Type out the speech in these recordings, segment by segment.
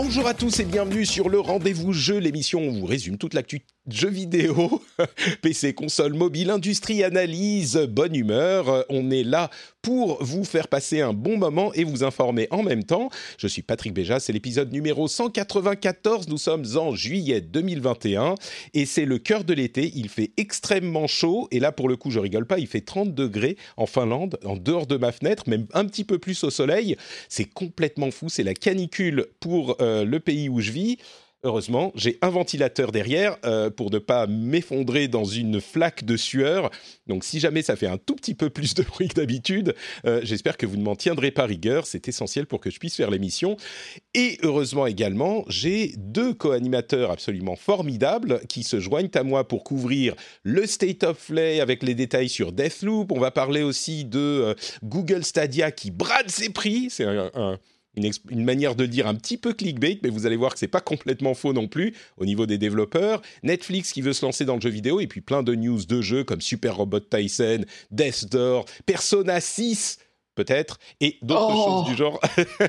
Bonjour à tous et bienvenue sur le Rendez-vous Jeu, l'émission où on vous résume toute l'actu jeux vidéo, PC, console, mobile, industrie, analyse, bonne humeur. On est là pour vous faire passer un bon moment et vous informer en même temps. Je suis Patrick Béja, c'est l'épisode numéro 194. Nous sommes en juillet 2021 et c'est le cœur de l'été. Il fait extrêmement chaud et là pour le coup je rigole pas, il fait 30 degrés en Finlande, en dehors de ma fenêtre, même un petit peu plus au soleil. C'est complètement fou, c'est la canicule pour euh, le pays où je vis. Heureusement, j'ai un ventilateur derrière euh, pour ne pas m'effondrer dans une flaque de sueur. Donc si jamais ça fait un tout petit peu plus de bruit que d'habitude, euh, j'espère que vous ne m'en tiendrez pas rigueur. C'est essentiel pour que je puisse faire l'émission. Et heureusement également, j'ai deux co-animateurs absolument formidables qui se joignent à moi pour couvrir le State of Play avec les détails sur Deathloop. On va parler aussi de euh, Google Stadia qui brade ses prix. C'est un, un une, manière de dire un petit peu clickbait, mais vous allez voir que c'est pas complètement faux non plus au niveau des développeurs. Netflix qui veut se lancer dans le jeu vidéo et puis plein de news de jeux comme Super Robot Tyson, Death Door, Persona 6 peut-être, et d'autres oh. choses du genre.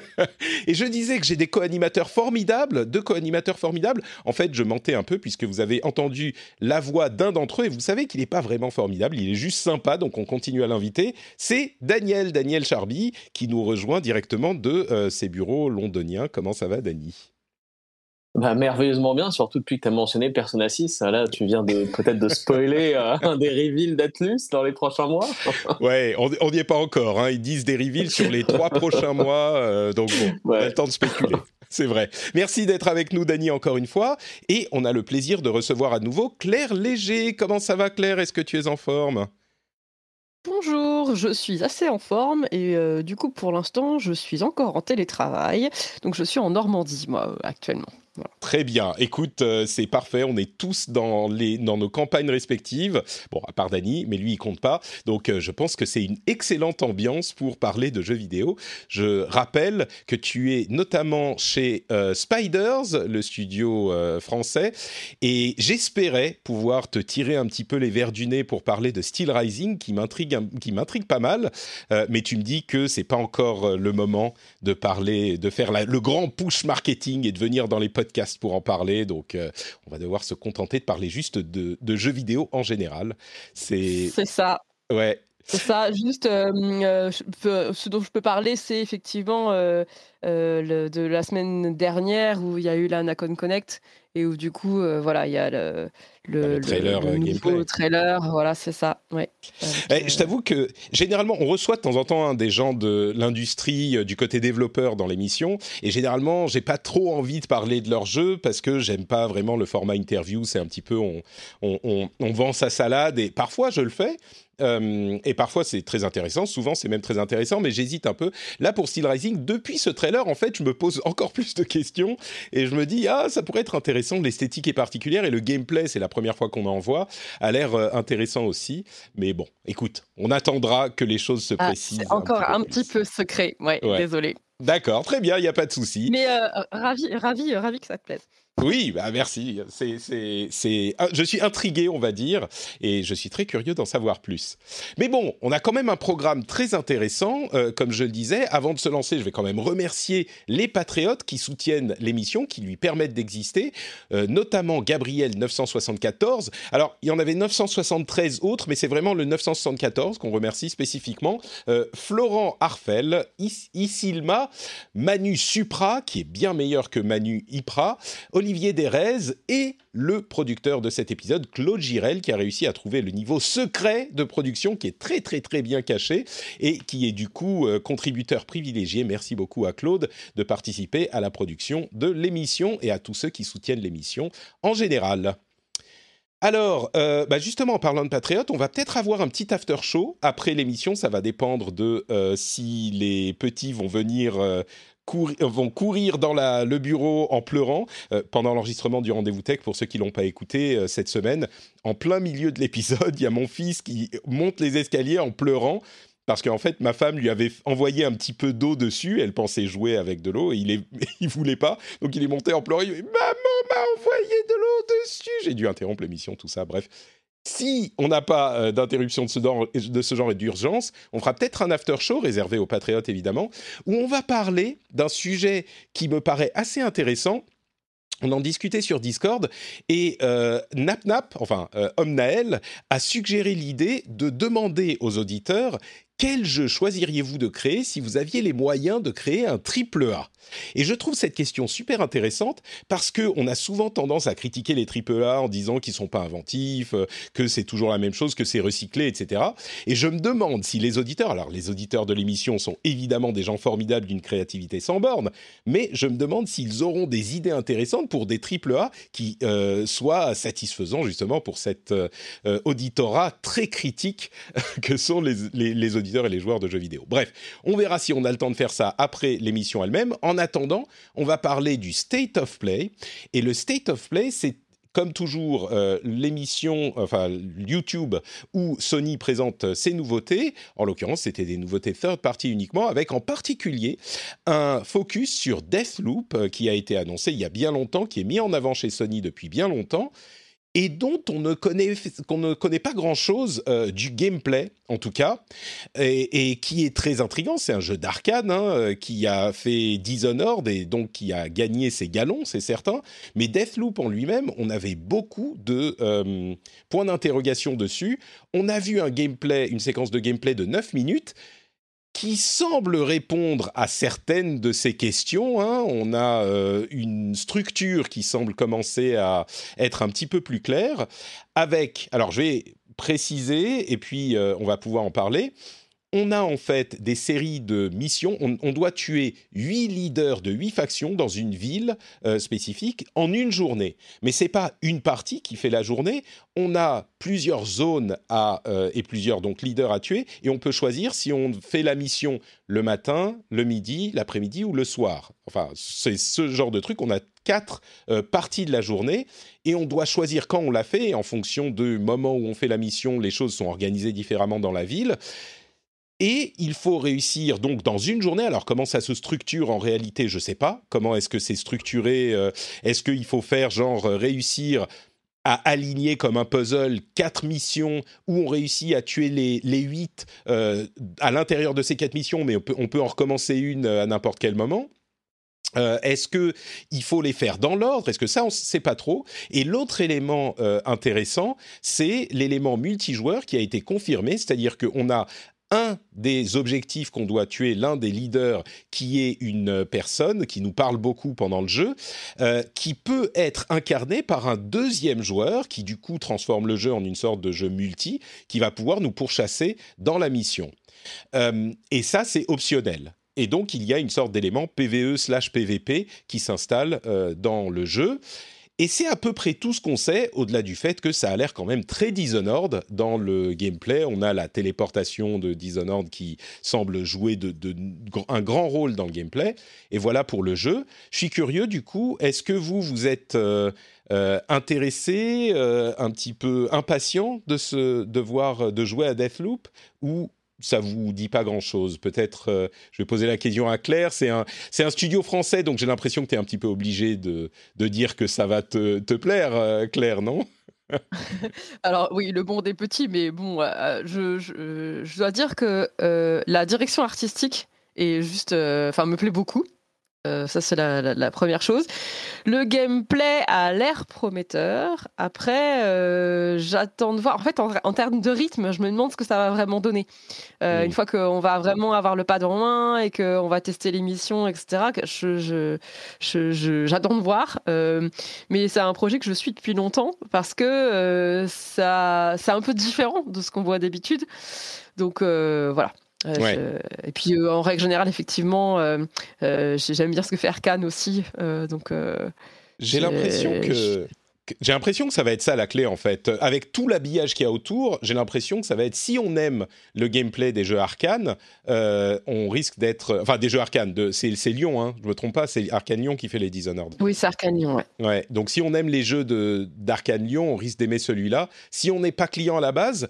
et je disais que j'ai des co-animateurs formidables, deux co-animateurs formidables. En fait, je mentais un peu puisque vous avez entendu la voix d'un d'entre eux et vous savez qu'il n'est pas vraiment formidable, il est juste sympa, donc on continue à l'inviter. C'est Daniel, Daniel Charby, qui nous rejoint directement de euh, ses bureaux londoniens. Comment ça va, Dani? Bah, merveilleusement bien, surtout depuis que tu as mentionné Persona 6. Là, tu viens de peut-être de spoiler euh, un des reveals d'Atlus dans les prochains mois. ouais, on n'y est pas encore. Hein. Ils disent des reveals sur les trois prochains mois. Euh, donc bon, ouais. on a le temps de spéculer. C'est vrai. Merci d'être avec nous, Dany, encore une fois. Et on a le plaisir de recevoir à nouveau Claire Léger. Comment ça va, Claire? Est-ce que tu es en forme? Bonjour, je suis assez en forme et euh, du coup pour l'instant je suis encore en télétravail, donc je suis en Normandie moi actuellement. Très bien. Écoute, euh, c'est parfait. On est tous dans, les, dans nos campagnes respectives. Bon, à part Dany, mais lui, il compte pas. Donc, euh, je pense que c'est une excellente ambiance pour parler de jeux vidéo. Je rappelle que tu es notamment chez euh, Spiders, le studio français, et j'espérais pouvoir te tirer un petit peu les verres du nez pour parler de Steel Rising, qui m'intrigue, pas mal. Mais tu me dis que c'est pas encore le moment de parler, de faire le grand push marketing et de venir dans les podcast pour en parler, donc euh, on va devoir se contenter de parler juste de, de jeux vidéo en général. C'est ça. Ouais. C'est ça, juste euh, peux, ce dont je peux parler, c'est effectivement euh, le, de la semaine dernière où il y a eu la Nacon Connect et où du coup, euh, voilà, il y a le, le, le trailer, le, le nouveau trailer, voilà, c'est ça. Ouais. Eh, je t'avoue que généralement, on reçoit de temps en temps hein, des gens de l'industrie, euh, du côté développeur dans l'émission, et généralement, j'ai pas trop envie de parler de leur jeu parce que j'aime pas vraiment le format interview. C'est un petit peu, on, on, on, on vend sa salade, et parfois je le fais. Euh, et parfois c'est très intéressant, souvent c'est même très intéressant, mais j'hésite un peu. Là pour Steel Rising, depuis ce trailer, en fait, je me pose encore plus de questions et je me dis ah ça pourrait être intéressant. L'esthétique est particulière et le gameplay, c'est la première fois qu'on en voit, a l'air euh, intéressant aussi. Mais bon, écoute, on attendra que les choses se précisent. Ah, c'est encore un, petit, un petit peu secret, ouais, ouais. désolé. D'accord, très bien, il n'y a pas de souci. Mais euh, ravi, ravi, ravi que ça te plaise. Oui, bah merci. C'est, c'est, c'est, je suis intrigué, on va dire, et je suis très curieux d'en savoir plus. Mais bon, on a quand même un programme très intéressant, euh, comme je le disais. Avant de se lancer, je vais quand même remercier les patriotes qui soutiennent l'émission, qui lui permettent d'exister, euh, notamment Gabriel 974. Alors, il y en avait 973 autres, mais c'est vraiment le 974 qu'on remercie spécifiquement. Euh, Florent Arfel, Is- Isilma, Manu Supra, qui est bien meilleur que Manu Ipra, Derez et le producteur de cet épisode, Claude Girel, qui a réussi à trouver le niveau secret de production qui est très très très bien caché et qui est du coup euh, contributeur privilégié. Merci beaucoup à Claude de participer à la production de l'émission et à tous ceux qui soutiennent l'émission en général. Alors, euh, bah justement, en parlant de Patriote, on va peut-être avoir un petit after show après l'émission. Ça va dépendre de euh, si les petits vont venir. Courir, vont courir dans le bureau en pleurant pendant l'enregistrement du rendez-vous tech. Pour ceux qui l'ont pas écouté cette semaine, en plein milieu de l'épisode, il y a mon fils qui monte les escaliers en pleurant parce qu'en fait, ma femme lui avait envoyé un petit peu d'eau dessus. Elle pensait jouer avec de l'eau et il, il voulait pas. Donc il est monté en pleurant. Il dit, Maman m'a envoyé de l'eau dessus. J'ai dû interrompre l'émission, tout ça. Bref. Si on n'a pas euh, d'interruption de ce, genre, et d'urgence, on fera peut-être un after show réservé aux patriotes évidemment, où on va parler d'un sujet qui me paraît assez intéressant. On en discutait sur Discord et euh, NapNap, enfin euh, Omnael, a suggéré l'idée de demander aux auditeurs quel jeu choisiriez-vous de créer si vous aviez les moyens de créer un triple A? Et je trouve cette question super intéressante parce que on a souvent tendance à critiquer les triple A en disant qu'ils sont pas inventifs, euh, que c'est toujours la même chose, que c'est recyclé, etc. Et je me demande si les auditeurs, alors les auditeurs de l'émission sont évidemment des gens formidables d'une créativité sans borne, mais je me demande s'ils auront des idées intéressantes pour des triple A qui euh, soient satisfaisants justement pour cet euh, auditorat très critique que sont les, les auditeurs et les joueurs de jeux vidéo. Bref, on verra si on a le temps de faire ça après l'émission elle-même. En attendant, on va parler du State of Play. Et le State of Play, c'est comme toujours, euh, l'émission, enfin YouTube, où Sony présente ses nouveautés. En l'occurrence, c'était des nouveautés third party uniquement, avec en particulier un focus sur Deathloop, euh, qui a été annoncé il y a bien longtemps, qui est mis en avant chez Sony depuis bien longtemps, et dont on ne connaît, qu'on ne connaît pas grand-chose euh, du gameplay, en tout cas, et, qui est très intrigant. C'est un jeu d'arcade hein, euh, qui a fait Dishonored et donc qui a gagné ses galons, c'est certain. Mais Deathloop en lui-même, on avait beaucoup de euh, points d'interrogation dessus. On a vu un gameplay, une séquence de gameplay de 9 minutes qui semble répondre à certaines de ces questions. Hein. On a euh, une structure qui semble commencer à être un petit peu plus claire, avec, alors je vais préciser, et puis euh, on va pouvoir en parler, on a en fait des séries de missions. On, doit tuer huit leaders de huit factions dans une ville euh, spécifique en une journée. Mais c'est pas une partie qui fait la journée. On a plusieurs zones à, euh, et plusieurs donc leaders à tuer et on peut choisir si on fait la mission le matin, le midi, l'après-midi ou le soir. Enfin, c'est ce genre de truc. On a quatre euh, parties de la journée et on doit choisir quand on l'a fait. En fonction du moment où on fait la mission, les choses sont organisées différemment dans la ville. Et il faut réussir donc dans une journée. Alors comment ça se structure en réalité, je ne sais pas. Comment est-ce que c'est structuré euh, Est-ce qu'il faut faire genre euh, réussir à aligner comme un puzzle quatre missions où on réussit à tuer les, les huit euh, à l'intérieur de ces quatre missions, mais on peut, on peut en recommencer une à n'importe quel moment Est-ce que il faut les faire dans l'ordre? Est-ce que ça, on ne sait pas trop Et l'autre élément intéressant, c'est l'élément multijoueur qui a été confirmé, c'est-à-dire qu'on a un des objectifs qu'on doit tuer, l'un des leaders, qui est une personne qui nous parle beaucoup pendant le jeu, euh, qui peut être incarné par un deuxième joueur, qui du coup transforme le jeu en une sorte de jeu multi, qui va pouvoir nous pourchasser dans la mission. Euh, et ça, c'est optionnel. Et donc, il y a une sorte d'élément PVE slash PVP qui s'installe euh, dans le jeu. Et c'est à peu près tout ce qu'on sait, au-delà du fait que ça a l'air quand même très Dishonored dans le gameplay. On a la téléportation de Dishonored qui semble jouer un grand rôle dans le gameplay. Et voilà pour le jeu. Je suis curieux du coup, est-ce que vous, vous êtes euh, euh, intéressé, euh, un petit peu impatient de, se, de voir, de jouer à Deathloop ou ça vous dit pas grand-chose. Peut-être, euh, je vais poser la question à Claire. C'est un, c'est un studio français, donc j'ai l'impression que tu es un petit peu obligé de, de dire que ça va te, te plaire, euh, Claire, non? Alors oui, le bon des petits, mais bon, euh, je, je, dois dire que la direction artistique est juste, enfin, me plaît beaucoup. Euh, ça, c'est la, première chose. Le gameplay a l'air prometteur. Après, euh, j'attends de voir. En fait, en, termes de rythme, je me demande ce que ça va vraiment donner. Euh, une fois qu'on va vraiment avoir le pas de main et qu'on va tester l'émission, etc., je, j'attends de voir. mais c'est un projet que je suis depuis longtemps parce que ça, c'est un peu différent de ce qu'on voit d'habitude. Donc voilà. Et puis euh, en règle générale, effectivement, euh, euh, j'aime bien ce que fait Arkane aussi. donc j'ai l'impression que j'ai l'impression que ça va être ça la clé en fait. Avec tout l'habillage qu'il y a autour, j'ai l'impression que ça va être si on aime le gameplay des jeux Arkane, euh, on risque d'être, enfin des jeux Arkane, de, c'est, Lyon, hein, je me trompe pas, c'est Arkane Lyon qui fait les Dishonored. Oui, c'est Arkane Lyon, ouais. Ouais, donc si on aime les jeux de d'Arkane Lyon, on risque d'aimer celui-là. Si on n'est pas client à la base,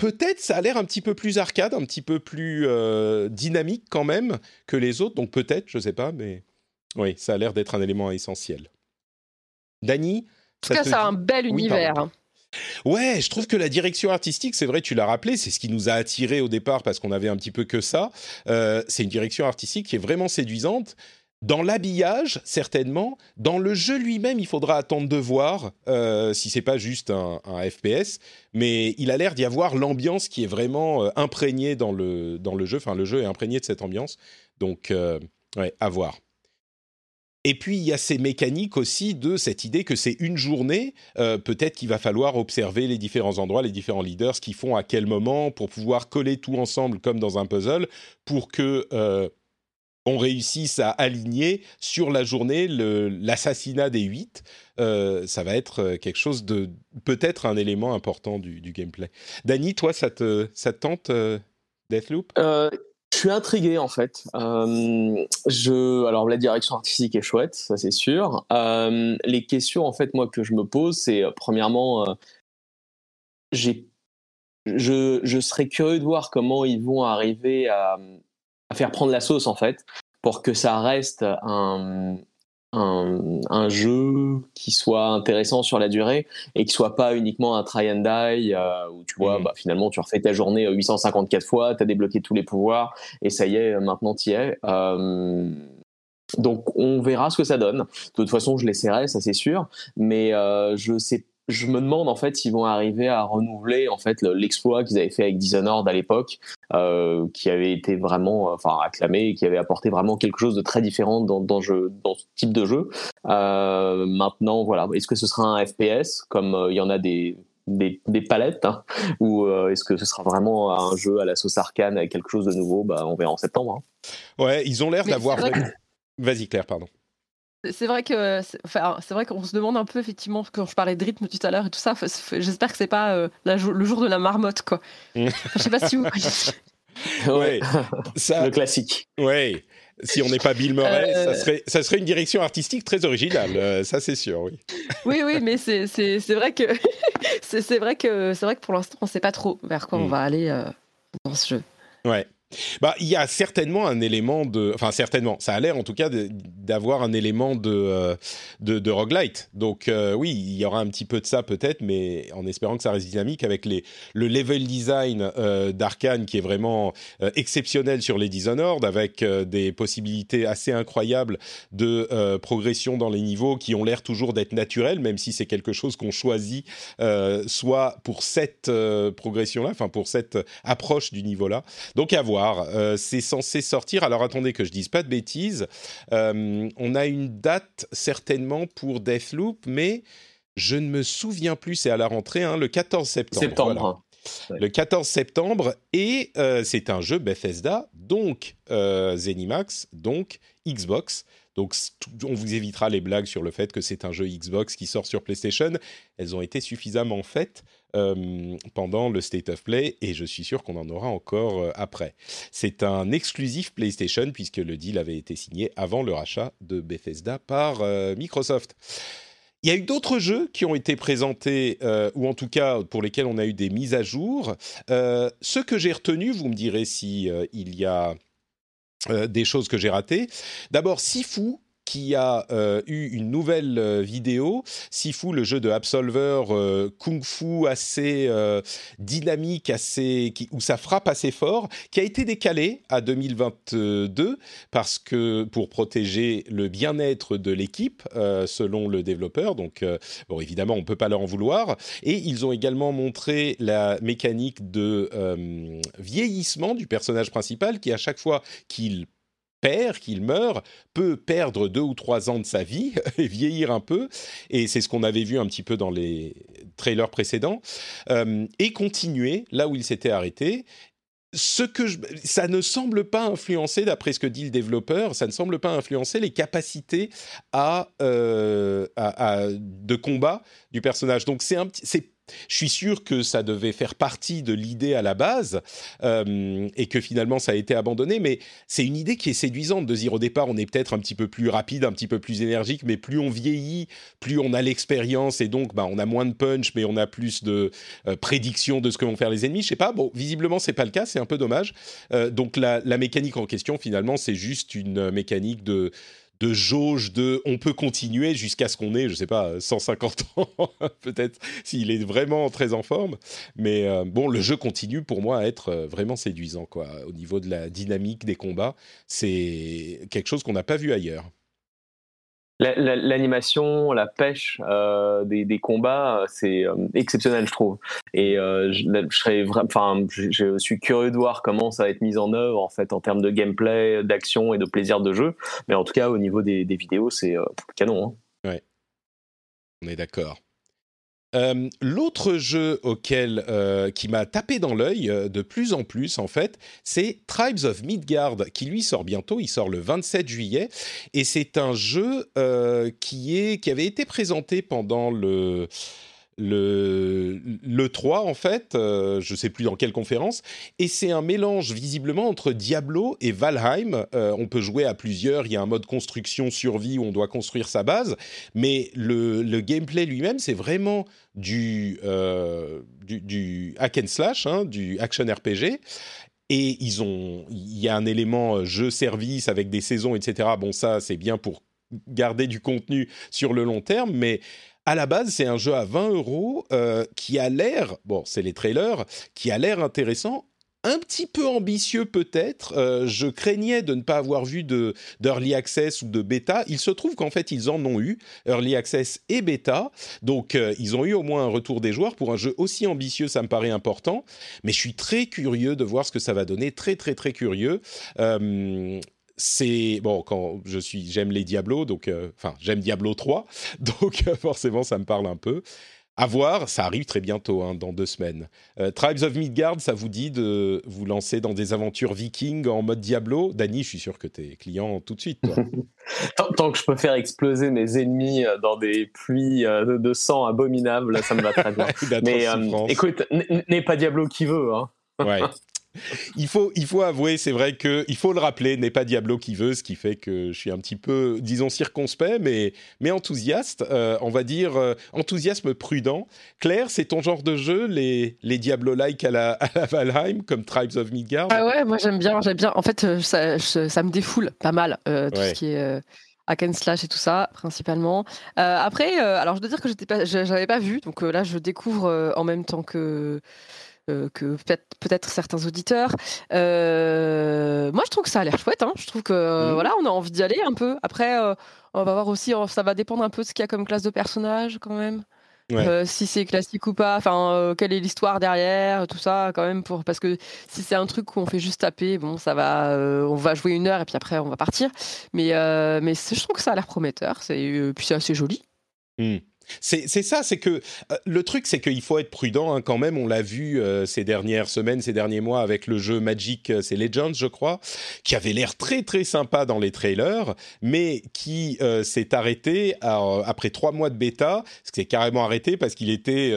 peut-être ça a l'air un petit peu plus arcade, un petit peu plus euh, dynamique quand même que les autres. Donc peut-être, je sais pas, mais oui, ça a l'air d'être un élément essentiel. Dany En tout cas, ça a un bel univers. Ouais, je trouve que la direction artistique, c'est vrai, tu l'as rappelé, c'est ce qui nous a attiré au départ parce qu'on avait un petit peu que ça. Euh, c'est une direction artistique qui est vraiment séduisante. Dans l'habillage, certainement. Dans le jeu lui-même, il faudra attendre de voir euh, si c'est pas juste un, FPS. Mais il a l'air d'y avoir l'ambiance qui est vraiment euh, imprégnée dans le, dans le jeu. Enfin, le jeu est imprégné de cette ambiance. Donc, euh, à voir. Et puis il y a ces mécaniques aussi de cette idée que c'est une journée. Euh, peut-être qu'il va falloir observer les différents endroits, les différents leaders, ce qu'ils font à quel moment, pour pouvoir coller tout ensemble comme dans un puzzle, pour que on réussisse à aligner sur la journée l'assassinat des huit, euh, ça va être euh, quelque chose de peut-être un élément important du, gameplay. Dany, toi, ça te, ça tente euh, Deathloop? Je suis intrigué en fait. je, alors la direction artistique est chouette, ça c'est sûr. les questions en fait moi que je me pose, c'est premièrement, j'ai, je, je serais curieux de voir comment ils vont arriver à à faire prendre la sauce en fait pour que ça reste un, un, un, jeu qui soit intéressant sur la durée et qui soit pas uniquement un try and die euh, où tu vois mmh. bah, finalement tu refais ta journée 854 fois, tu as débloqué tous les pouvoirs et ça y est, maintenant tu y es. Euh, donc on verra ce que ça donne. De toute façon, je l'essaierai, ça c'est sûr, mais euh, je sais je me demande en fait s'ils vont arriver à renouveler en fait l'exploit qu'ils avaient fait avec Dishonored à l'époque, euh, qui avait été vraiment, enfin acclamé, et qui avait apporté vraiment quelque chose de très différent dans, dans, jeu, dans ce type de jeu. Euh, maintenant, voilà, est-ce que ce sera un FPS comme euh, il y en a des des, des palettes hein, ou euh, est-ce que ce sera vraiment un jeu à la sauce arcane avec quelque chose de nouveau? Bah, On verra en septembre. Hein. Ouais, ils ont l'air d'avoir. Vas-y Claire, pardon. C'est vrai que enfin, c'est vrai qu'on se demande un peu effectivement quand je parlais de rythme tout à l'heure et tout ça. J'espère que c'est pas euh, le jour de la marmotte quoi. je sais pas si vous. ouais, ça, le classique. Ouais. Si on n'est pas Bill Murray, ça, euh. serait, ça serait une direction artistique très originale, euh, ça c'est sûr, oui. oui, oui, mais c'est vrai que c'est vrai que c'est vrai que pour l'instant on ne sait pas trop vers quoi on hmm. va aller dans ce jeu. Ouais. Bah, il y a certainement un élément de, enfin certainement, ça a l'air en tout cas d'avoir un élément de, euh, de, roguelite. Donc euh, oui, il y aura un petit peu de ça peut-être, mais en espérant que ça reste dynamique avec les le level design euh, d'Arkane qui est vraiment euh, exceptionnel sur les Dishonored, avec des possibilités assez incroyables de progression dans les niveaux qui ont l'air toujours d'être naturels, même si c'est quelque chose qu'on choisit soit pour cette progression-là, enfin pour cette approche du niveau-là. Donc à voir. Euh, c'est censé sortir. Alors attendez que je dise pas de bêtises. Euh, on a une date certainement pour Deathloop, mais je ne me souviens plus. C'est à la rentrée, hein, le 14 septembre. Septembre. Le 14 septembre, et euh, c'est un jeu Bethesda, donc Zenimax, donc Xbox. Donc on vous évitera les blagues sur le fait que c'est un jeu Xbox qui sort sur PlayStation. Elles ont été suffisamment faites euh, pendant le State of Play et je suis sûr qu'on en aura encore euh, après. C'est un exclusif PlayStation puisque le deal avait été signé avant le rachat de Bethesda par euh, Microsoft. Il y a eu d'autres jeux qui ont été présentés, ou en tout cas pour lesquels on a eu des mises à jour. ce que j'ai retenu, vous me direz si il y a des choses que j'ai ratées. D'abord, Sifu, qui a euh, eu une nouvelle euh, vidéo, Sifu, le jeu de Absolver euh, kung fu assez dynamique, assez qui, où ça frappe assez fort, qui a été décalé à 2022 parce que pour protéger le bien-être de l'équipe, selon le développeur. Donc, bon, évidemment, on peut pas leur en vouloir. Et ils ont également montré la mécanique de vieillissement du personnage principal, qui à chaque fois qu'il perd, qu'il meurt, peut perdre deux ou trois ans de sa vie et vieillir un peu, et c'est ce qu'on avait vu un petit peu dans les trailers précédents, euh, et continuer là où il s'était arrêté. ce que ça ne semble pas influencer, d'après ce que dit le développeur, ça ne semble pas influencer les capacités à, à de combat du personnage. Donc c'est un c'est je suis sûr que ça devait faire partie de l'idée à la base euh, et que finalement ça a été abandonné, mais c'est une idée qui est séduisante de dire au départ on est peut-être un petit peu plus rapide, un petit peu plus énergique, mais plus on vieillit, plus on a l'expérience et donc bah, on a moins de punch, mais on a plus de euh, prédiction de ce que vont faire les ennemis. Je sais pas, bon, visiblement c'est pas le cas, c'est un peu dommage. Euh, donc la, la, mécanique en question finalement c'est juste une mécanique de de jauge de on peut continuer jusqu'à ce qu'on ait, je sais pas, 150 ans, peut-être, s'il est vraiment très en forme. Mais euh, bon, le jeu continue pour moi à être euh, vraiment séduisant, quoi. Au niveau de la dynamique des combats, c'est quelque chose qu'on n'a pas vu ailleurs l'animation, la, pêche euh, des, combats, c'est euh, exceptionnel, je trouve. Et euh, je, serais enfin, je, suis curieux de voir comment ça va être mis en œuvre en fait en termes de gameplay, d'action et de plaisir de jeu. Mais en tout cas, au niveau des, vidéos, c'est canon. Hein. On est d'accord. Euh, l'autre jeu auquel euh, qui m'a tapé dans l'œil euh, de plus en plus en fait, c'est Tribes of Midgard qui lui sort bientôt. Il sort le 27 juillet et c'est un jeu qui est qui avait été présenté pendant le le, le 3 en fait, euh, je sais plus dans quelle conférence, et c'est un mélange visiblement entre Diablo et Valheim. Euh, on peut jouer à plusieurs, il y a un mode construction survie où on doit construire sa base, mais le, gameplay lui-même c'est vraiment du, euh, hack and slash, hein, du action RPG. Et ils ont, il y a un élément jeu-service avec des saisons, etc. Bon, ça, c'est bien pour garder du contenu sur le long terme, mais à la base, c'est un jeu à 20 euros euh, qui a l'air, bon, c'est les trailers, qui a l'air intéressant, un petit peu ambitieux peut-être. Euh, je craignais de ne pas avoir vu de d'early access ou de bêta. Il se trouve qu'en fait ils en ont eu early access et bêta, donc euh, ils ont eu au moins un retour des joueurs pour un jeu aussi ambitieux. Ça me paraît important, mais je suis très curieux de voir ce que ça va donner. Très très très curieux c'est bon quand je suis j'aime les Diablo donc euh, enfin j'aime Diablo 3 donc euh, forcément ça me parle un peu. À voir ça arrive très bientôt hein, dans deux semaines. Euh, Tribes of Midgard ça vous dit de vous lancer dans des aventures vikings en mode Diablo? Dany je suis sûr que tu es client tout de suite tant, que je peux faire exploser mes ennemis dans des pluies de, sang abominables ça me va très bien. Mais écoute n'est pas Diablo qui veut hein. ouais il faut, il faut avouer, c'est vrai que il faut le rappeler, n'est pas Diablo qui veut, ce qui fait que je suis un petit peu, disons, circonspect, mais, mais enthousiaste. Euh, on va dire euh, enthousiasme prudent. Claire, c'est ton genre de jeu, les, les Diablo-like à la, Valheim, comme Tribes of Midgard? Ah ouais, moi j'aime bien, j'aime bien. En fait, euh, ça, ça, me défoule pas mal, tout ce qui est hack and slash et tout ça principalement. après, alors je dois dire que j'étais pas, j'avais pas vu, donc là je découvre en même temps que que peut-être certains auditeurs. Euh, moi, je trouve que ça a l'air chouette. Hein. Je trouve que mmh. voilà, on a envie d'y aller un peu. Après, euh, on va voir aussi, ça va dépendre un peu de ce qu'il y a comme classe de personnage quand même. si c'est classique ou pas, enfin, quelle est l'histoire derrière, tout ça, quand même, pour parce que si c'est un truc où on fait juste taper, bon, ça va, on va jouer une heure et puis après on va partir. Mais, mais je trouve que ça a l'air prometteur, c'est puis c'est assez joli. Mmh. C'est ça, c'est que euh, le truc, c'est qu'il faut être prudent hein, quand même. On l'a vu euh, ces dernières semaines, ces derniers mois avec le jeu Magic, euh, c'est Legends, je crois, qui avait l'air très très sympa dans les trailers, mais qui s'est arrêté après trois mois de bêta, ce qui s'est carrément arrêté parce qu'il était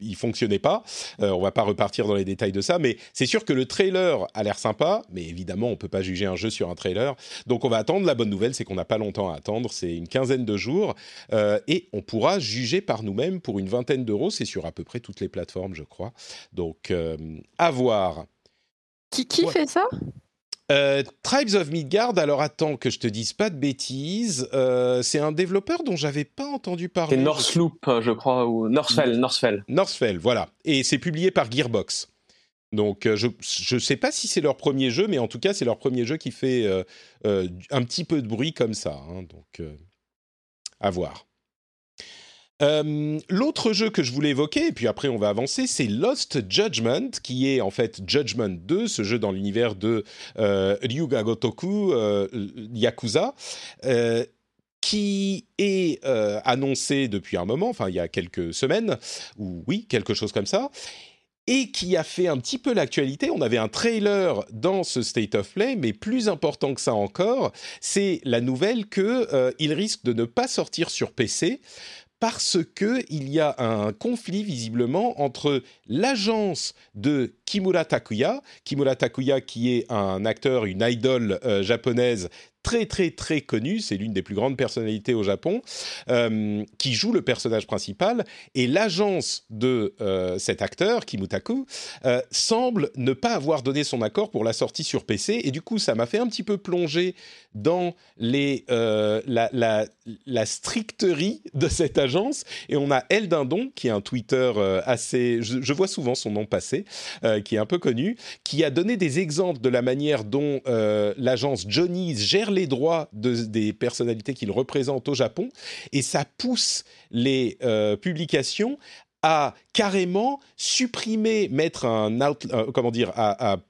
il fonctionnait pas. Euh, on va pas repartir dans les détails de ça, mais c'est sûr que le trailer a l'air sympa, mais évidemment on peut pas juger un jeu sur un trailer. Donc on va attendre. La bonne nouvelle, c'est qu'on n'a pas longtemps à attendre. C'est une quinzaine de jours euh, et on pourra juger par nous-mêmes pour une vingtaine d'euros. C'est sur à peu près toutes les plateformes, je crois. Donc euh, à voir. Qui, qui fait ça? Euh, Tribes of Midgard, alors attends que je te dise pas de bêtises, euh, c'est un développeur dont j'avais pas entendu parler. C'est Northloop, je crois, ou Northfell, Northfell. Northfell, voilà. Et c'est publié par Gearbox. Donc euh, je ne sais pas si c'est leur premier jeu, mais en tout cas c'est leur premier jeu qui fait un petit peu de bruit comme ça. Hein. donc à voir. Euh, l'autre jeu que je voulais évoquer, et puis après on va avancer, c'est Lost Judgment, qui est en fait Judgment 2, ce jeu dans l'univers de euh, Ryuga Gotoku euh, Yakuza. Euh, qui est annoncé depuis un moment, enfin il y a quelques semaines, ou oui, quelque chose comme ça, et qui a fait un petit peu l'actualité. On avait un trailer dans ce State of Play, mais plus important que ça encore, c'est la nouvelle qu'il risque de ne pas sortir sur PC parce que il y a un conflit visiblement entre l'agence de Kimura Takuya, Kimura Takuya qui est un acteur, une idole euh, japonaise très très très connu, c'est l'une des plus grandes personnalités au Japon, euh, qui joue le personnage principal, et l'agence de euh, cet acteur, Kimutaku, euh, semble ne pas avoir donné son accord pour la sortie sur PC, et du coup ça m'a fait un petit peu plonger dans les, la, stricterie de cette agence, et on a El Dindon, qui est un Twitter assez, je, je, vois souvent son nom passer, qui est un peu connu, qui a donné des exemples de la manière dont l'agence Johnny's gère les droits des personnalités qu'il représente au Japon et ça pousse les euh, publications à carrément supprimer, mettre un euh, comment dire,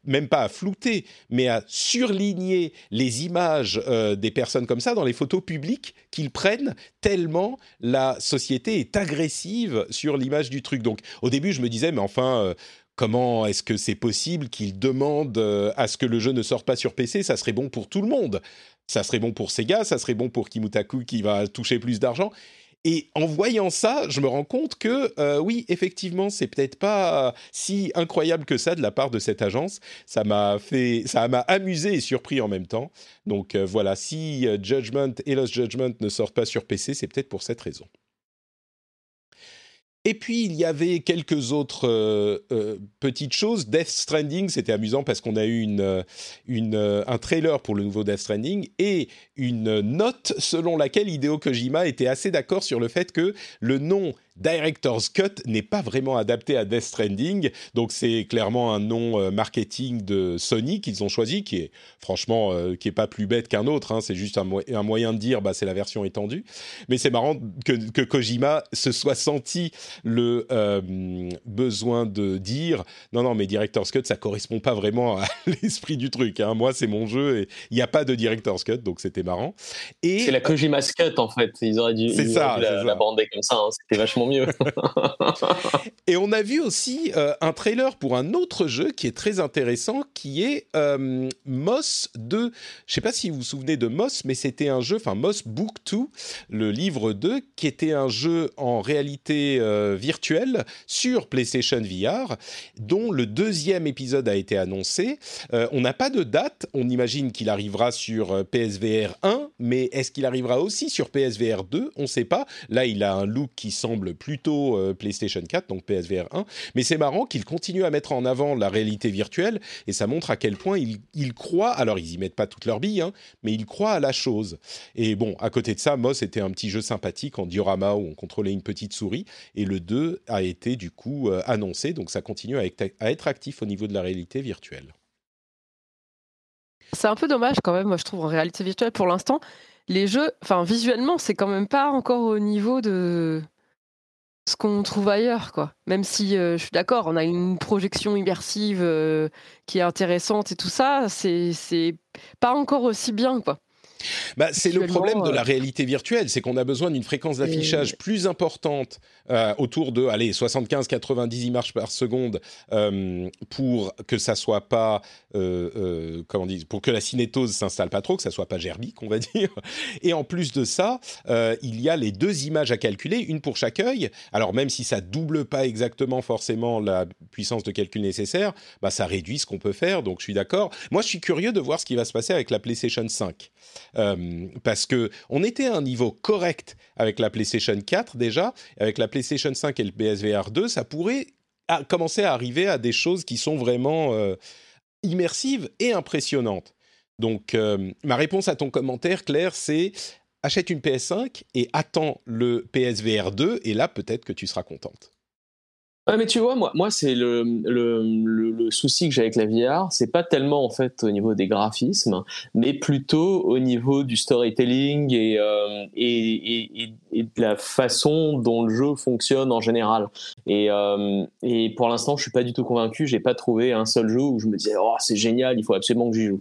même pas à flouter, mais à surligner les images euh, des personnes comme ça dans les photos publiques qu'ils prennent, tellement la société est agressive sur l'image du truc. Donc au début je me disais mais enfin comment est-ce que c'est possible qu'ils demandent à ce que le jeu ne sorte pas sur PC Ça serait bon pour tout le monde ça serait bon pour Sega, ça serait bon pour Kimutaku qui va toucher plus d'argent. Et en voyant ça, je me rends compte que euh, oui, effectivement, c'est peut-être pas si incroyable que ça de la part de cette agence. Ça m'a fait, ça m'a amusé et surpris en même temps. Donc euh, voilà, si euh, Judgment et Lost Judgment ne sortent pas sur PC, c'est peut-être pour cette raison. Et puis il y avait quelques autres euh, euh, petites choses. Death Stranding, c'était amusant parce qu'on a eu euh, un trailer pour le nouveau Death Stranding et une note selon laquelle Hideo Kojima était assez d'accord sur le fait que le nom Director's Cut n'est pas vraiment adapté à Death Stranding, donc c'est clairement un nom euh, marketing de Sony qu'ils ont choisi, qui est franchement euh, qui est pas plus bête qu'un autre. Hein. c'est juste un, moyen de dire bah c'est la version étendue. Mais c'est marrant que, Kojima se soit senti le euh, besoin de dire non non mais Director's Cut ça correspond pas vraiment à l'esprit du truc. Hein. Moi c'est mon jeu et il n'y a pas de Director's Cut donc c'était marrant. Et c'est la Kojima's Cut en fait. Ils auraient dû, ça, la, bander comme ça. Hein. C'était vachement mieux. et on a vu aussi euh, un trailer pour un autre jeu qui est très intéressant, qui est euh, Moss 2. Je ne sais pas si vous vous souvenez de Moss, mais c'était un jeu, enfin Moss Book 2, le livre 2, qui était un jeu en réalité euh, virtuelle sur PlayStation VR, dont le deuxième épisode a été annoncé. on n'a pas de date, on imagine qu'il arrivera sur PSVR 1, mais est-ce qu'il arrivera aussi sur PSVR 2 On ne sait pas. Là, il a un look qui semble plutôt euh, PlayStation 4, donc PSVR 1. Mais c'est marrant qu'ils continuent à mettre en avant la réalité virtuelle et ça montre à quel point ils, croient. Alors, ils y mettent pas toutes leurs billes, hein, mais ils croient à la chose. Et bon, à côté de ça, Moss était un petit jeu sympathique en diorama où on contrôlait une petite souris. Et le 2 a été du coup euh, annoncé, donc ça continue à être actif au niveau de la réalité virtuelle. C'est un peu dommage quand même, moi je trouve, en réalité virtuelle pour l'instant. Les jeux, enfin visuellement, c'est quand même pas encore au niveau de, ce qu'on trouve ailleurs, quoi. Même si euh, je suis d'accord, on a une projection immersive euh, qui est intéressante et tout ça, c'est pas encore aussi bien, quoi. Bah, c'est le problème de la euh, réalité virtuelle, c'est qu'on a besoin d'une fréquence d'affichage plus importante, euh, autour de allez 75-90 images par seconde, euh, pour que ça soit pas comment dire, pour que la cinétose s'installe pas trop, que ça soit pas gerbique, on va dire. Et en plus de ça, il y a les deux images à calculer, une pour chaque œil. Alors même si ça double pas exactement forcément la puissance de calcul nécessaire, bah ça réduit ce qu'on peut faire. Donc je suis d'accord. Moi, je suis curieux de voir ce qui va se passer avec la PlayStation 5. Euh, parce que on était à un niveau correct avec la PlayStation 4 déjà, avec la PlayStation 5 et le PSVR 2, ça pourrait commencer à arriver à des choses qui sont vraiment euh, immersives et impressionnantes. Donc, euh, ma réponse à ton commentaire, Claire, c'est achète une PS5 et attends le PSVR 2, et là, peut-être que tu seras contente mais tu vois, moi, moi c'est le, le, souci que j'ai avec la VR, c'est pas tellement en fait au niveau des graphismes, mais plutôt au niveau du storytelling et, euh, et, de la façon dont le jeu fonctionne en général. Et, euh, et pour l'instant, je suis pas du tout convaincu. J'ai pas trouvé un seul jeu où je me disais, oh, c'est génial, il faut absolument que j'y joue.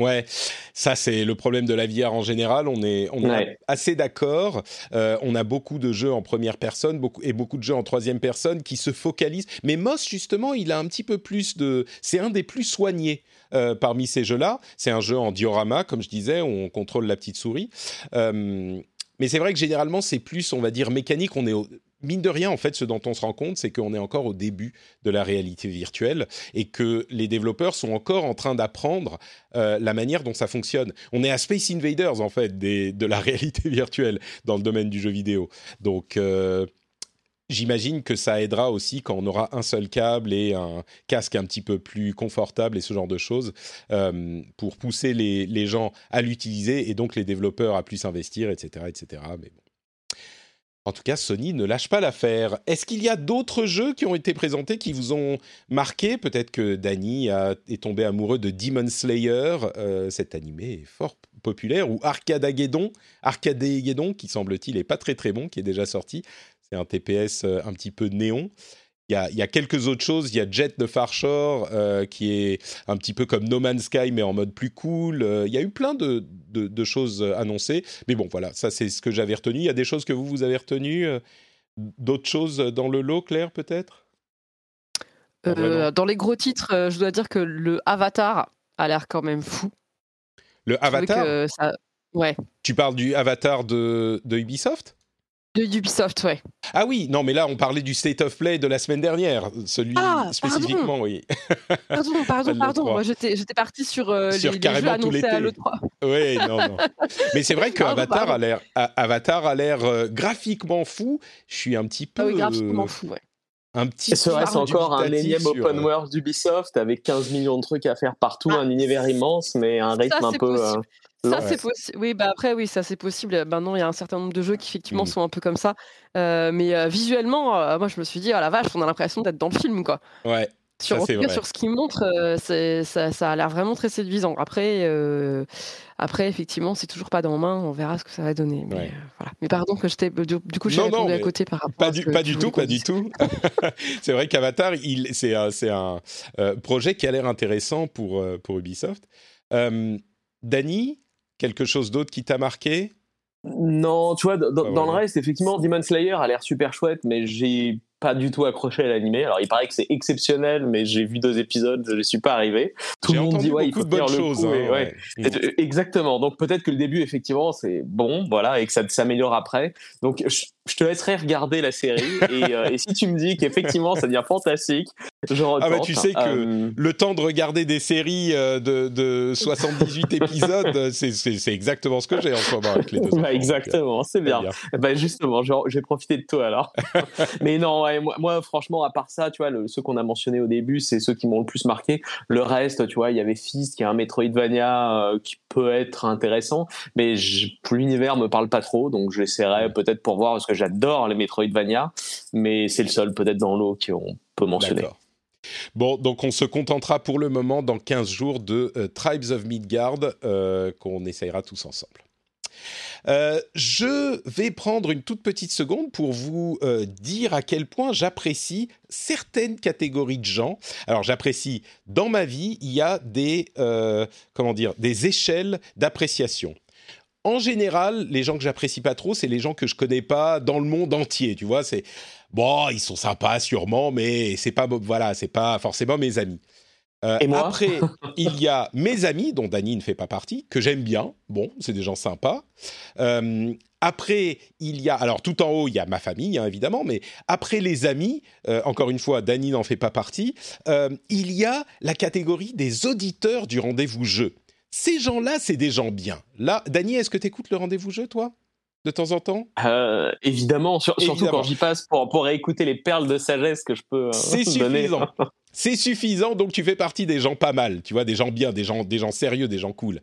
Ouais, ça c'est le problème de la VR en général. On est, on est assez d'accord. Euh, on a beaucoup de jeux en première personne beaucoup, et beaucoup de jeux en troisième personne qui se focalisent. Mais Moss justement, il a un petit peu plus de. C'est un des plus soignés euh, parmi ces jeux-là. C'est un jeu en diorama, comme je disais, où on contrôle la petite souris. Euh, mais c'est vrai que généralement, c'est plus, on va dire, mécanique. On est mine de rien, en fait, ce dont on se rend compte, c'est qu'on est encore au début de la réalité virtuelle et que les développeurs sont encore en train d'apprendre euh, la manière dont ça fonctionne. On est à Space Invaders, en fait, de la réalité virtuelle dans le domaine du jeu vidéo. Donc, euh, j'imagine que ça aidera aussi quand on aura un seul câble et un casque un petit peu plus confortable et ce genre de choses euh, pour pousser les, les gens à l'utiliser et donc les développeurs à plus investir, etc., etc. Mais bon. En tout cas, Sony ne lâche pas l'affaire. Est-ce qu'il y a d'autres jeux qui ont été présentés qui vous ont marqué? Peut-être que Danny est tombé amoureux de Demon Slayer, euh, cet animé est fort populaire, ou Arcadageddon, Arcadageddon qui semble-t-il est pas très très bon, qui est déjà sorti. C'est un TPS euh, un petit peu néon. Il y, a, quelques autres choses. Il y a Jet de Far Shore, euh, qui est un petit peu comme No Man's Sky, mais en mode plus cool. Euh, il y a eu plein de, choses annoncées. Mais bon, voilà, ça c'est ce que j'avais retenu. Il y a des choses que vous, vous avez retenues. Euh, d'autres choses dans le lot, Claire, peut-être? Dans les gros titres, je dois dire que le Avatar a l'air quand même fou. Le Avatar? Ouais. Tu parles du Avatar de, de Ubisoft? De Ubisoft, ouais. Ah oui, non, mais là, on parlait du State of Play de la semaine dernière, celui ah, spécifiquement, oui. Pardon, pardon, pardon. Moi, j'étais, parti sur, euh, sur les, carrément les jeux tout à l'E3. Oui, non, non. Mais c'est vrai que Avatar a l'air, Avatar a l'air euh, graphiquement fou. Je suis un petit peu. Ah oui, graphiquement fou, ouais. Un petit Serait-ce encore un énième open euh, world d'Ubisoft avec 15 millions de trucs à faire partout, ah, un univers immense, mais un rythme un peu. Ça, c'est possible. Oui, bah après, oui, ça c'est possible. Maintenant, il y a un certain nombre de jeux qui effectivement mmh. sont un peu comme ça. Euh, mais euh, visuellement, euh, moi, je me suis dit, oh la vache, on a l'impression d'être dans le film, quoi. Ouais. Sur, ça, sur ce qu'il montre, ça, ça, a l'air vraiment très séduisant. Après, après effectivement, c'est toujours pas dans main. On verra ce que ça va donner. Mais, voilà. mais pardon que j'étais du, coup, je suis à côté par rapport. Pas à du, pas du tout, pas du tout. c'est vrai qu'Avatar, c'est un, un projet qui a l'air intéressant pour pour Ubisoft. Dany, Quelque chose d'autre qui t'a marqué? Non, tu vois, dans, le reste, effectivement, Demon Slayer a l'air super chouette, mais j'ai pas du tout accroché à l'animé. Alors, il paraît que c'est exceptionnel, mais j'ai vu deux épisodes, je ne suis pas arrivé. Tout le monde dit, ouais, il faut de bonnes choses. Hein, Exactement. Donc, peut-être que le début, effectivement, c'est bon, voilà, et que ça s'améliore après. Donc, je, te laisserai regarder la série. Euh, et, si tu me dis qu'effectivement, ça devient fantastique, je retente. Ah, bah, tu sais que euh, le temps de regarder des séries euh, de, de 78 épisodes, c'est exactement ce que j'ai en ce moment avec les deux. Bah, exactement, c'est bien. bien. Bah, justement, j'ai profité de toi alors. mais non, moi, franchement, à part ça, tu vois, le, ceux qu'on a mentionnés au début, c'est ceux qui m'ont le plus marqué. Le reste, tu vois, il y avait Fist, qui est un Metroidvania euh, qui peut être intéressant, mais l'univers me parle pas trop, donc j'essaierai peut-être pour voir, parce que j'adore les Metroidvania, mais c'est le seul peut-être dans l'eau qu'on peut mentionner. Bon, donc on se contentera pour le moment dans 15 jours de euh, Tribes of Midgard euh, qu'on essayera tous ensemble. Euh, je vais prendre une toute petite seconde pour vous dire à quel point j'apprécie certaines catégories de gens. Alors j'apprécie dans ma vie, il y a des comment dire des échelles d'appréciation. En général, les gens que j'apprécie pas trop, c'est les gens que je connais pas dans le monde entier. Tu vois, c'est bon, ils sont sympas sûrement, mais c'est pas voilà, c'est pas forcément mes amis. Euh, Et moi après, il y a mes amis, dont Dany ne fait pas partie, que j'aime bien. Bon, c'est des gens sympas. Euh, après, il y a, alors tout en haut, il y a ma famille, hein, évidemment, mais après les amis, euh, encore une fois, Dany n'en fait pas partie, il y a la catégorie des auditeurs du rendez-vous jeu. Ces gens-là, c'est des gens bien. Là, Dany, est-ce que tu écoutes le rendez-vous jeu, toi de temps en temps? Évidemment, surtout quand j'y passe pour, pour écouter les perles de sagesse que je peux C'est suffisant. C'est suffisant, donc tu fais partie des gens pas mal, tu vois, des gens bien, des gens, des gens sérieux, des gens cool.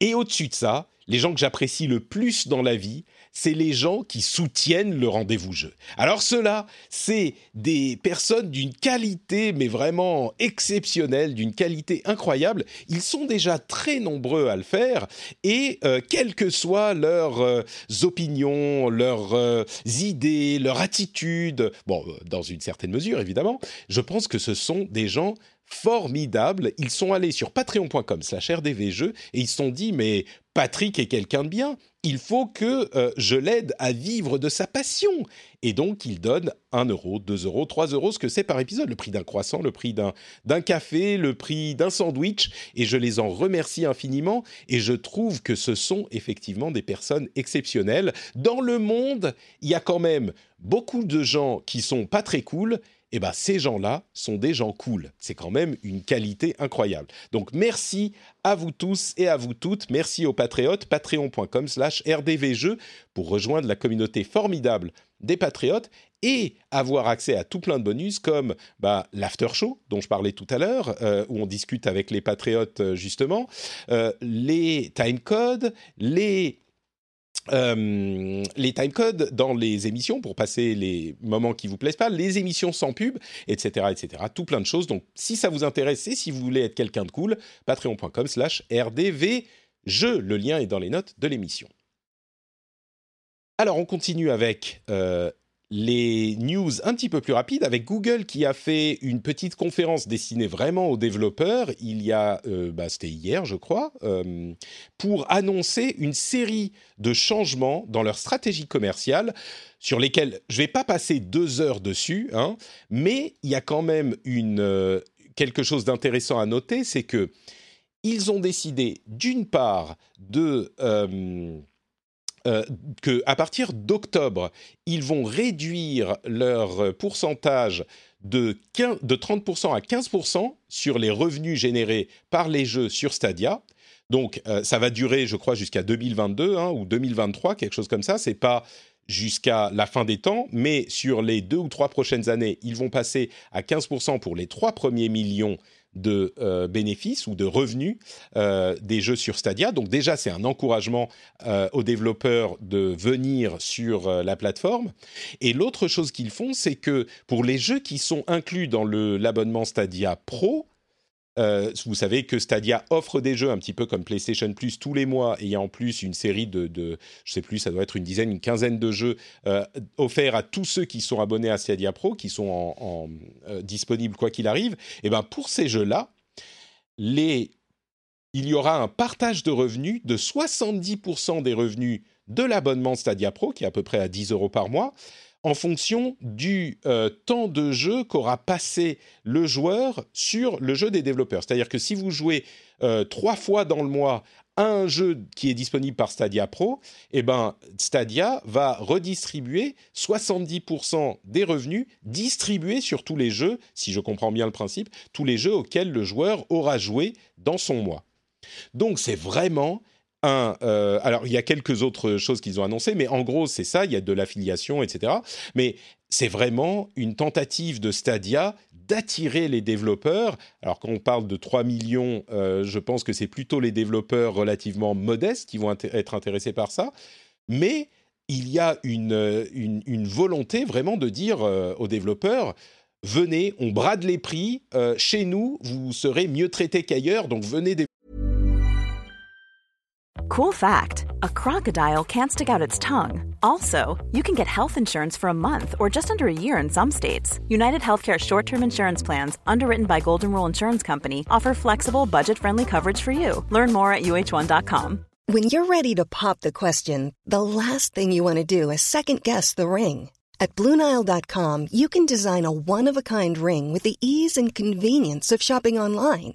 Et au-dessus de ça, les gens que j'apprécie le plus dans la vie, c'est les gens qui soutiennent le rendez-vous jeu. Alors cela, c'est des personnes d'une qualité, mais vraiment exceptionnelle, d'une qualité incroyable. Ils sont déjà très nombreux à le faire, et euh, quelles que soient leurs euh, opinions, leurs euh, idées, leur attitude, bon, dans une certaine mesure évidemment, je pense que ce sont des gens formidable. Ils sont allés sur patreon.com slash rdvjeux et ils se sont dit, mais Patrick est quelqu'un de bien, il faut que euh, je l'aide à vivre de sa passion. Et donc, il donne 1 euro, 2 euros, 3 euros, ce que c'est par épisode, le prix d'un croissant, le prix d'un café, le prix d'un sandwich. Et je les en remercie infiniment. Et je trouve que ce sont effectivement des personnes exceptionnelles. Dans le monde, il y a quand même beaucoup de gens qui sont pas très cool eh ben, ces gens-là sont des gens cool. C'est quand même une qualité incroyable. Donc merci à vous tous et à vous toutes. Merci aux patriotes, patreon.com slash rdvjeux pour rejoindre la communauté formidable des patriotes et avoir accès à tout plein de bonus comme bah, l'after show dont je parlais tout à l'heure, euh, où on discute avec les patriotes euh, justement, euh, les timecodes, les euh, les timecodes dans les émissions pour passer les moments qui vous plaisent pas, les émissions sans pub, etc., etc. Tout plein de choses. Donc, si ça vous intéresse et si vous voulez être quelqu'un de cool, patreon.com/slash rdvjeux. Le lien est dans les notes de l'émission. Alors, on continue avec euh, les news un petit peu plus rapides. Avec Google qui a fait une petite conférence destinée vraiment aux développeurs il y a, euh, bah, c'était hier je crois, euh, pour annoncer une série de changements dans leur stratégie commerciale sur lesquels je ne vais pas passer deux heures dessus, hein, mais il y a quand même une, euh, quelque chose d'intéressant à noter, c'est que ils ont décidé d'une part de euh, qu'à partir d'octobre, ils vont réduire leur pourcentage de, 30% à 15% sur les revenus générés par les jeux sur Stadia. Donc, euh, ça va durer, je crois, jusqu'à 2022 hein, ou 2023, quelque chose comme ça. C'est pas jusqu'à la fin des temps, mais sur les deux ou trois prochaines années, ils vont passer à 15% pour les trois premiers millions de euh, bénéfices ou de revenus euh, des jeux sur Stadia. Donc déjà, c'est un encouragement euh, aux développeurs de venir sur la plateforme. Et l'autre chose qu'ils font, c'est que pour les jeux qui sont inclus dans l'abonnement Stadia Pro, euh, vous savez que Stadia offre des jeux un petit peu comme PlayStation Plus tous les mois et il y a en plus une série de, de je sais plus, ça doit être une dizaine, une quinzaine de jeux euh, offerts à tous ceux qui sont abonnés à Stadia Pro, qui sont euh, disponibles quoi qu'il arrive. Et ben pour ces jeux-là, il y aura un partage de revenus de 70% des revenus de l'abonnement Stadia Pro, qui est à peu près à 10 euros par mois, en fonction du euh, temps de jeu qu'aura passé le joueur sur le jeu des développeurs. C'est-à-dire que si vous jouez euh, trois fois dans le mois un jeu qui est disponible par Stadia Pro, eh ben Stadia va redistribuer 70% des revenus distribués sur tous les jeux, si je comprends bien le principe, tous les jeux auxquels le joueur aura joué dans son mois. Donc c'est vraiment euh, alors il y a quelques autres choses qu'ils ont annoncées, mais en gros c'est ça, il y a de l'affiliation, etc. Mais c'est vraiment une tentative de Stadia d'attirer les développeurs. Alors quand on parle de 3 millions, euh, je pense que c'est plutôt les développeurs relativement modestes qui vont être intéressés par ça. Mais il y a une, volonté vraiment de dire euh, aux développeurs, venez, on brade les prix, chez nous, vous serez mieux traités qu'ailleurs, donc venez Cool fact a crocodile can't stick out its tongue. Also, you can get health insurance for a month or just under a year in some states. United Healthcare short term insurance plans, underwritten by Golden Rule Insurance Company, offer flexible, budget friendly coverage for you. Learn more at uh1.com. When you're ready to pop the question, the last thing you want to do is second guess the ring. At Bluenile.com, you can design a one of a kind ring with the ease and convenience of shopping online.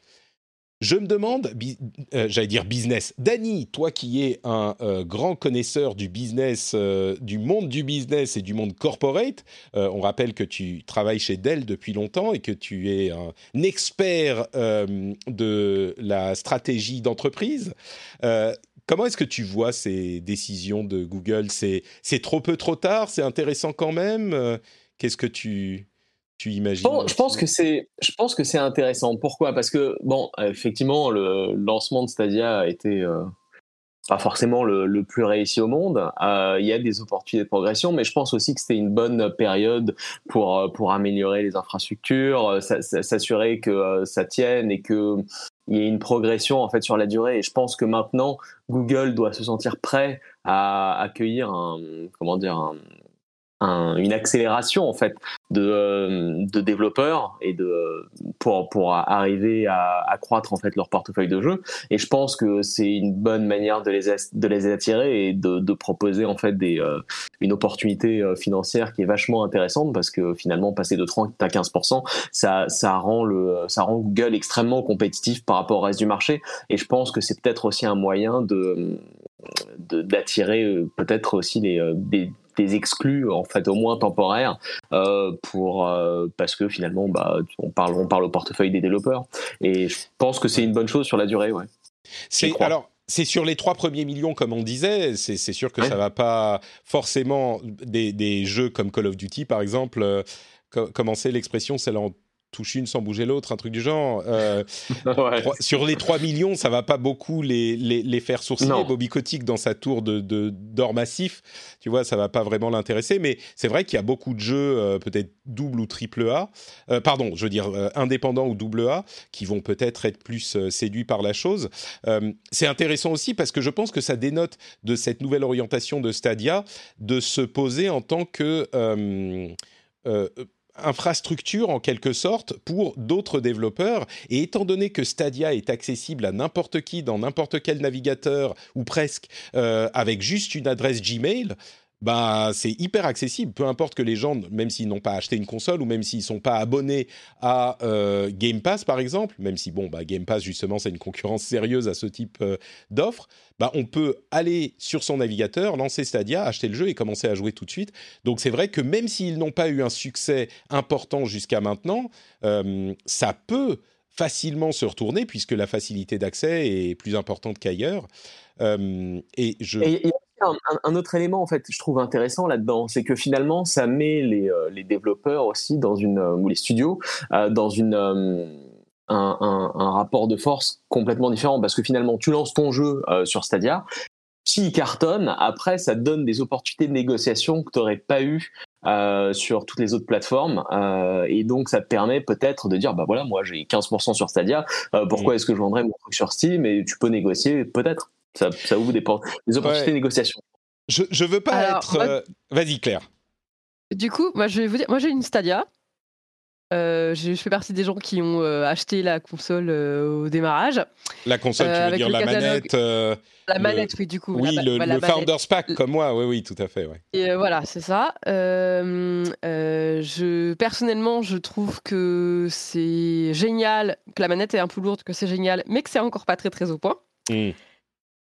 Je me demande, euh, j'allais dire business. Dany, toi qui es un euh, grand connaisseur du business, euh, du monde du business et du monde corporate, on rappelle que tu travailles chez Dell depuis longtemps et que tu es un, expert de la stratégie d'entreprise. comment est-ce que tu vois ces décisions de Google? C'est trop peu, trop tard C'est intéressant quand même Qu'est-ce que tu je pense, que c'est, je pense que c'est intéressant. Pourquoi? Parce que bon, effectivement, le lancement de Stadia a été, euh, pas forcément le, plus réussi au monde. il y a des opportunités de progression, mais je pense aussi que c'était une bonne période pour pour améliorer les infrastructures, s'assurer que ça tienne et que il y ait une progression en fait sur la durée. Et je pense que maintenant, Google doit se sentir prêt à accueillir un comment dire un, une accélération en fait de, euh, de, développeurs et de pour pour arriver à accroître en fait leur portefeuille de jeux et je pense que c'est une bonne manière de les de les attirer et de, proposer en fait des euh, une opportunité euh, financière qui est vachement intéressante parce que finalement passer de 30 à 15 ça ça rend le ça rend Google extrêmement compétitif par rapport au reste du marché. Et je pense que c'est peut-être aussi un moyen de d'attirer peut-être aussi des, des exclus en fait au moins temporaires euh, pour euh, parce que finalement bah on parle on parle au portefeuille des développeurs et je pense que c'est une bonne chose sur la durée ouais. C'est alors c'est sur les trois premiers millions, comme on disait. C'est sûr que ça va pas forcément des, des, jeux comme Call of Duty, par exemple. Euh, commencer l'expression, c'est touche une sans bouger l'autre, un truc du genre. Euh, sur les 3 millions, ça va pas beaucoup les, les, faire sourciller. Bobby Kotick dans sa tour de, d'or massif, tu vois, ça va pas vraiment l'intéresser. Mais c'est vrai qu'il y a beaucoup de jeux, euh, peut-être double ou triple A, euh, pardon, je veux dire indépendant ou double A, qui vont peut-être être plus séduits par la chose. c'est intéressant aussi parce que je pense que ça dénote de cette nouvelle orientation de Stadia de se poser en tant que infrastructure en quelque sorte pour d'autres développeurs. Et étant donné que Stadia est accessible à n'importe qui dans n'importe quel navigateur ou presque euh, avec juste une adresse Gmail, bah, c'est hyper accessible. Peu importe que les gens, même s'ils n'ont pas acheté une console ou même s'ils sont pas abonnés à euh, Game Pass par exemple, même si bon, bah, Game Pass justement c'est une concurrence sérieuse à ce type euh, d'offre, bah, on peut aller sur son navigateur, lancer Stadia, acheter le jeu et commencer à jouer tout de suite. Donc c'est vrai que même s'ils n'ont pas eu un succès important jusqu'à maintenant, euh, ça peut facilement se retourner puisque la facilité d'accès est plus importante qu'ailleurs. et je un, autre élément en fait, je trouve intéressant là-dedans, c'est que finalement, ça met les, euh, les développeurs aussi dans une euh, ou les studios euh, dans une un, un, rapport de force complètement différent parce que finalement, tu lances ton jeu sur Stadia, s'il cartonne, après, ça donne des opportunités de négociation que tu n'aurais pas eu euh, sur toutes les autres plateformes euh, et donc ça te permet peut-être de dire bah voilà moi j'ai 15% sur Stadia pourquoi mmh. est-ce que je vendrais mon truc sur Steam et tu peux négocier peut-être ça, ça ouvre des, des opportunités de négociation. Je, je veux pas être. Euh, vas-y, Claire. Du coup, moi, je vais vous dire, moi, j'ai une Stadia. Euh, je, fais partie des gens qui ont euh, acheté la console au démarrage. La console, tu veux dire la manette La manette, oui, du coup. Oui, le, le Founders Pack, comme moi, oui, oui, tout à fait. Ouais. Et voilà, c'est ça. je, personnellement, je trouve que c'est génial, que la manette est un peu lourde, que c'est génial, mais que c'est encore pas très, très au point. Mmh.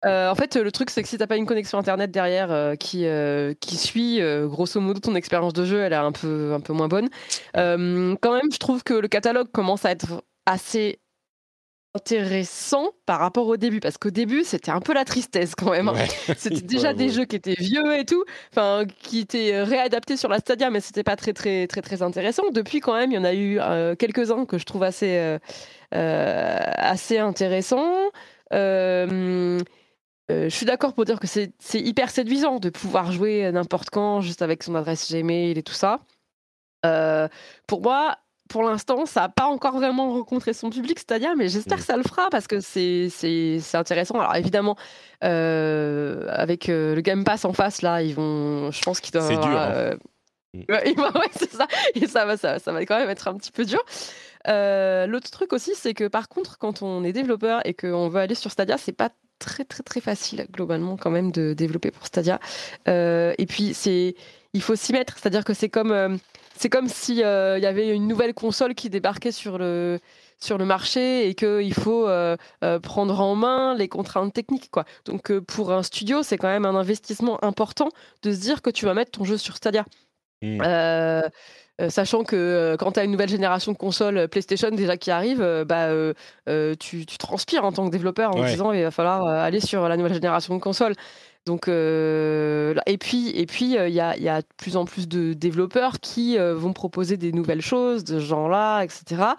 Euh, en fait, le truc, c'est que si t'as pas une connexion internet derrière euh, qui, euh, qui suit, grosso modo, ton expérience de jeu, elle est un peu, un peu moins bonne. quand même, je trouve que le catalogue commence à être assez intéressant par rapport au début parce qu'au début c'était un peu la tristesse quand même hein. c'était déjà des jeux qui étaient vieux et tout enfin qui étaient réadaptés sur la Stadia mais c'était pas très très très très intéressant depuis quand même il y en a eu quelques uns que je trouve assez assez intéressants je suis d'accord pour dire que c'est hyper séduisant de pouvoir jouer n'importe quand, juste avec son adresse Gmail et tout ça. Euh, pour moi, pour l'instant, ça n'a pas encore vraiment rencontré son public, c'est-à-dire, mais j'espère que ça le fera parce que c'est intéressant. Alors évidemment, euh, avec le Game Pass en face, là, ils vont, je pense qu'ils doivent. C'est dur. Hein. Ouais, c'est ça. Et ça va, ça, ça, va quand même être un petit peu dur. L'autre truc aussi, c'est que par contre, quand on est développeur et qu'on veut aller sur Stadia, c'est pas très très très facile globalement quand même de développer pour Stadia. Euh, et puis c'est, il faut s'y mettre, c'est-à-dire que c'est comme euh, c'est comme si euh, il y avait une nouvelle console qui débarquait sur le sur le marché et qu'il faut prendre en main les contraintes techniques quoi. Donc pour un studio, c'est quand même un investissement important de se dire que tu vas mettre ton jeu sur Stadia. Mmh. Euh, sachant que euh, quand tu as une nouvelle génération de consoles euh, PlayStation déjà qui arrive, bah, tu, transpires en tant que développeur en disant il va falloir aller sur la nouvelle génération de consoles. Donc, et puis, et puis, il y, a, y, a, de plus en plus de développeurs qui vont proposer des nouvelles choses de ce genre-là, etc.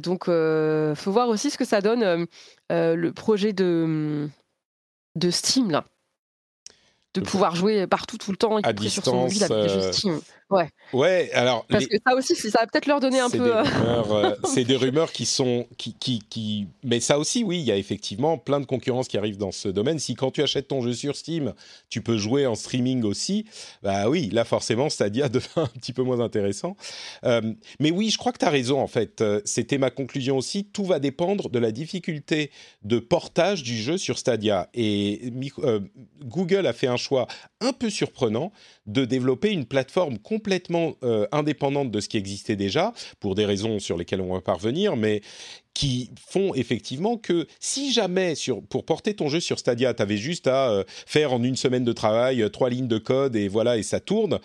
donc, faut voir aussi ce que ça donne le projet de de Steam là de pouvoir jouer partout tout le temps, à distance, sur son mobile avec des jeux Steam. Ouais. Ouais, alors. Parce que ça aussi, ça va peut-être leur donner un peu. Euh, c'est des rumeurs qui sont. Qui, qui, qui, Mais ça aussi, oui, il y a effectivement plein de concurrence qui arrive dans ce domaine. Si quand tu achètes ton jeu sur Steam, tu peux jouer en streaming aussi, bah oui, là forcément, Stadia devient un petit peu moins intéressant. Euh, mais oui, je crois que tu as raison, en fait. Euh, c'était ma conclusion aussi. Tout va dépendre de la difficulté de portage du jeu sur Stadia. Et Google a fait un choix un peu surprenant de développer une plateforme complètement euh, indépendante de ce qui existait déjà, pour des raisons sur lesquelles on va parvenir, mais qui font effectivement que si jamais sur, pour porter ton jeu sur Stadia, tu avais juste à euh, faire en une semaine de travail euh, trois lignes de code et voilà et ça tourne,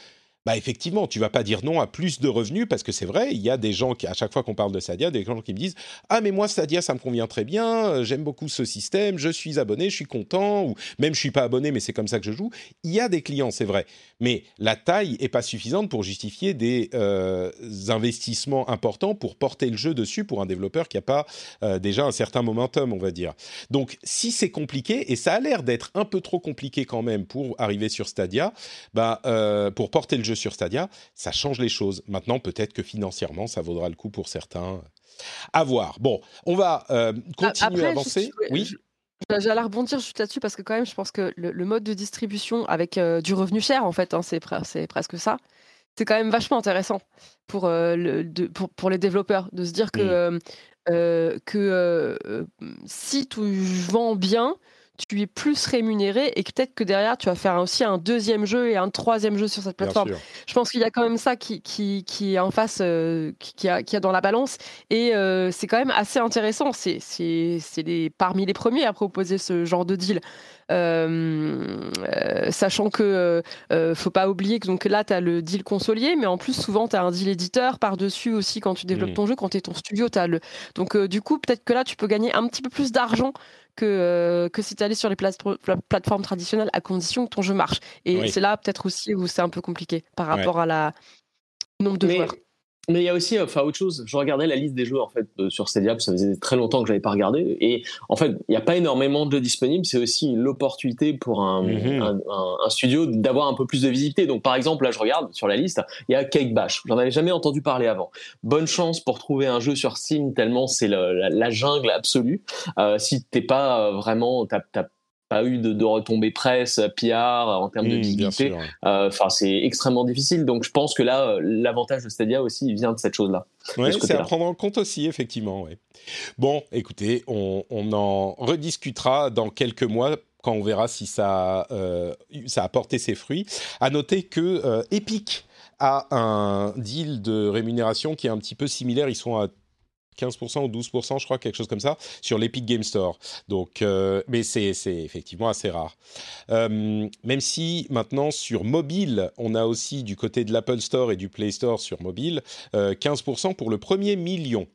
bah effectivement, tu vas pas dire non à plus de revenus parce que c'est vrai, il y a des gens qui, à chaque fois qu'on parle de Stadia, des gens qui me disent ah mais moi Stadia ça me convient très bien, euh, j'aime beaucoup ce système, je suis abonné, je suis content ou même je suis pas abonné mais c'est comme ça que je joue. Il y a des clients, c'est vrai, mais la taille est pas suffisante pour justifier des euh, investissements importants pour porter le jeu dessus pour un développeur qui a pas euh, déjà un certain momentum, on va dire. Donc si c'est compliqué et ça a l'air d'être un peu trop compliqué quand même pour arriver sur Stadia, bah pour porter le jeu sur Stadia, ça change les choses. Maintenant, peut-être que financièrement, ça vaudra le coup pour certains. À voir. Bon, on va euh, continuer à avancer. oui. J'allais rebondir juste là-dessus parce que quand même, je pense que le, mode de distribution avec euh, du revenu cher, en fait, hein, c'est, presque ça. C'est quand même vachement intéressant pour, euh, le, pour, les développeurs de se dire que, que si tu vends bien, tu es plus rémunéré et peut-être que derrière, tu vas faire aussi un deuxième jeu et un troisième jeu sur cette plateforme. Je pense qu'il y a quand même ça qui, qui, qui est en face, euh, qui, a, qui a dans la balance. Et euh, c'est quand même assez intéressant. C'est parmi les premiers à proposer ce genre de deal. Euh, sachant que faut pas oublier que donc là tu as le deal consolier mais en plus souvent tu as un deal éditeur par dessus aussi quand tu développes mmh. ton jeu quand tu es ton studio as le donc du coup peut-être que là tu peux gagner un petit peu plus d'argent que, euh, que si tu allais sur les plateformes traditionnelles à condition que ton jeu marche. Et c'est là peut-être aussi où c'est un peu compliqué par rapport à la nombre de joueurs. Mais il y a aussi, enfin, autre chose. Je regardais la liste des jeux en fait sur Stadia, ça faisait très longtemps que j'avais pas regardé. Et en fait, il n'y a pas énormément de jeux disponibles. C'est aussi l'opportunité pour mhm. un, un, studio d'avoir un peu plus de visibilité. Donc, par exemple, là, je regarde sur la liste, il y a Cake Bash. J'en avais jamais entendu parler avant. Bonne chance pour trouver un jeu sur Steam tellement c'est la, jungle absolue. Euh, si t'es pas euh, vraiment, t'as pas eu de, retombées presse, PR en termes de visibilité. Euh, enfin, c'est extrêmement difficile. Donc, je pense que là, euh, l'avantage de Stadia aussi vient de cette chose-là. Oui, c'est à prendre en compte aussi, effectivement. Ouais. Bon, écoutez, on, en rediscutera dans quelques mois quand on verra si ça, euh, ça a porté ses fruits. À noter que Epic a un deal de rémunération qui est un petit peu similaire. Ils sont à 15% ou 12%, je crois, quelque chose comme ça, sur l'Epic Game Store. Donc, euh, mais c'est effectivement assez rare. Euh, même si maintenant sur mobile, on a aussi du côté de l'Apple Store et du Play Store sur mobile, 15% euh, pour le premier million.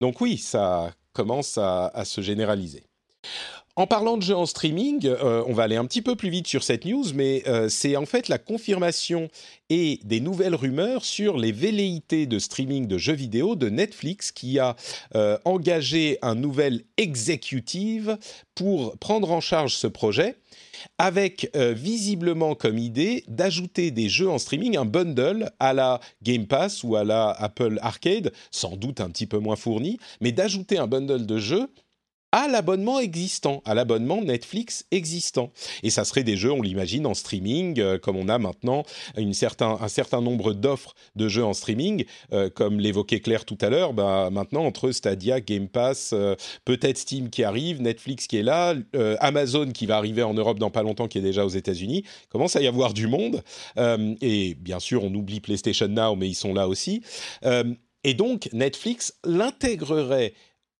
Donc oui, ça commence à, à se généraliser. En parlant de jeux en streaming, euh, on va aller un petit peu plus vite sur cette news, mais euh, c'est en fait la confirmation et des nouvelles rumeurs sur les velléités de streaming de jeux vidéo de Netflix qui a euh, engagé un nouvel executive pour prendre en charge ce projet avec visiblement comme idée d'ajouter des jeux en streaming, un bundle à la Game Pass ou à la Apple Arcade, sans doute un petit peu moins fourni, mais d'ajouter un bundle de jeux à l'abonnement existant, à l'abonnement Netflix existant. Et ça serait des jeux, on l'imagine, en streaming, euh, comme on a maintenant un certain nombre d'offres de jeux en streaming, euh, comme l'évoquait Claire tout à l'heure, bah, maintenant entre Stadia, Game Pass, euh, peut-être Steam qui arrive, Netflix qui est là, Amazon qui va arriver en Europe dans pas longtemps, qui est déjà aux États-Unis, commence à y avoir du monde. et bien sûr, on oublie PlayStation Now, mais ils sont là aussi. et donc, Netflix l'intégrerait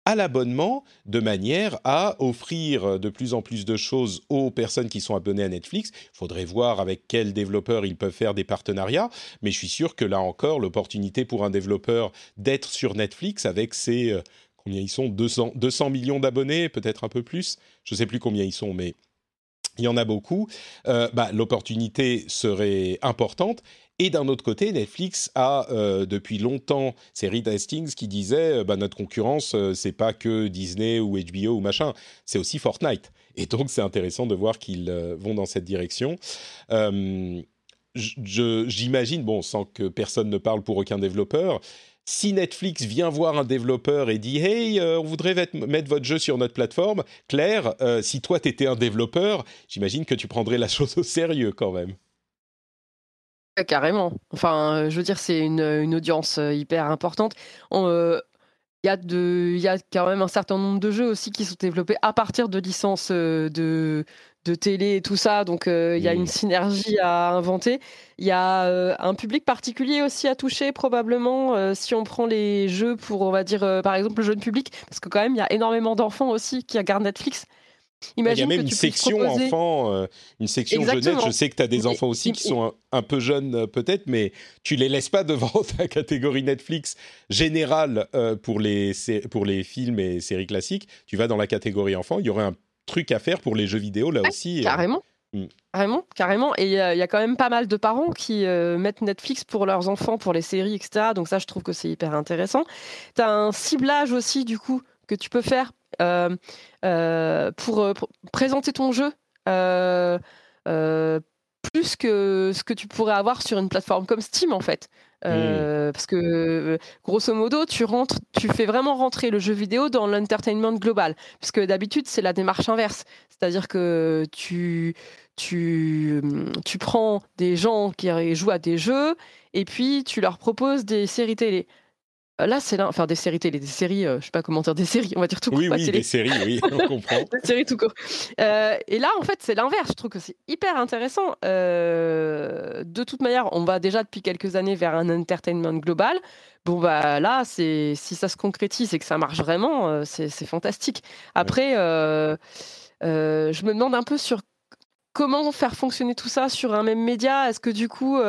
à l'abonnement de manière à offrir de plus en plus de choses aux personnes qui sont abonnées à Netflix. Il faudrait voir avec quels développeurs ils peuvent faire des partenariats, mais je suis sûr que là encore, l'opportunité pour un développeur d'être sur Netflix avec ses... Euh, combien ils sont 200, 200 millions d'abonnés, peut-être un peu plus. Je ne sais plus combien ils sont, mais il y en a beaucoup. Euh, bah, l'opportunité serait importante et d'un autre côté, Netflix a euh, depuis longtemps, c'est Reed Hastings qui disait, euh, bah, notre concurrence, euh, c'est pas que Disney ou HBO ou machin, c'est aussi Fortnite. et donc c'est intéressant de voir qu'ils vont dans cette direction. J'imagine, bon, sans que personne ne parle pour aucun développeur, si Netflix vient voir un développeur et dit Hey, on voudrait mettre votre jeu sur notre plateforme, Claire, si toi t'étais un développeur, j'imagine que tu prendrais la chose au sérieux quand même. Carrément. Enfin, je veux dire, c'est une, audience hyper importante. Il y, a y a quand même un certain nombre de jeux aussi qui sont développés à partir de licences de, de télé et tout ça. Donc, il y a une mmh. synergie à inventer. Il y a un public particulier aussi à toucher, probablement, si on prend les jeux pour, on va dire, par exemple, le jeune public. Parce que, quand même, il y a énormément d'enfants aussi qui regardent Netflix. Il y a même une section enfants, une section jeunesse. Je sais que tu as des enfants aussi qui sont un, peu jeunes peut-être, mais tu les laisses pas devant ta catégorie Netflix générale pour, les, pour les films et séries classiques. Tu vas dans la catégorie enfants. Il y aurait un truc à faire pour les jeux vidéo là aussi. Euh, carrément. Hmm. Carrément, carrément. Et il y, a quand même pas mal de parents qui euh, mettent Netflix pour leurs enfants, pour les séries, etc. Donc ça, je trouve que c'est hyper intéressant. Tu as un ciblage aussi, du coup, que tu peux faire euh, pour, présenter ton jeu plus que ce que tu pourrais avoir sur une plateforme comme Steam, en fait. Mmh. Parce que grosso modo, tu rentres, tu fais vraiment rentrer le jeu vidéo dans l'entertainment global. Parce que d'habitude, c'est la démarche inverse. C'est-à-dire que tu, tu, mmh, tu prends des gens qui jouent à des jeux et puis tu leur proposes des séries télé. Là, c'est là, enfin des séries télé, des séries, euh, je sais pas comment dire, des séries, on va dire tout court. Oui, oui, des séries, oui, on comprend. des séries tout court. Euh, et là, en fait, c'est l'inverse. Je trouve que c'est hyper intéressant. Euh, de toute manière, on va déjà depuis quelques années vers un entertainment global. Bon, bah là, c'est si ça se concrétise et que ça marche vraiment, c'est fantastique. Après, je me demande un peu sur comment faire fonctionner tout ça sur un même média. Est-ce que du coup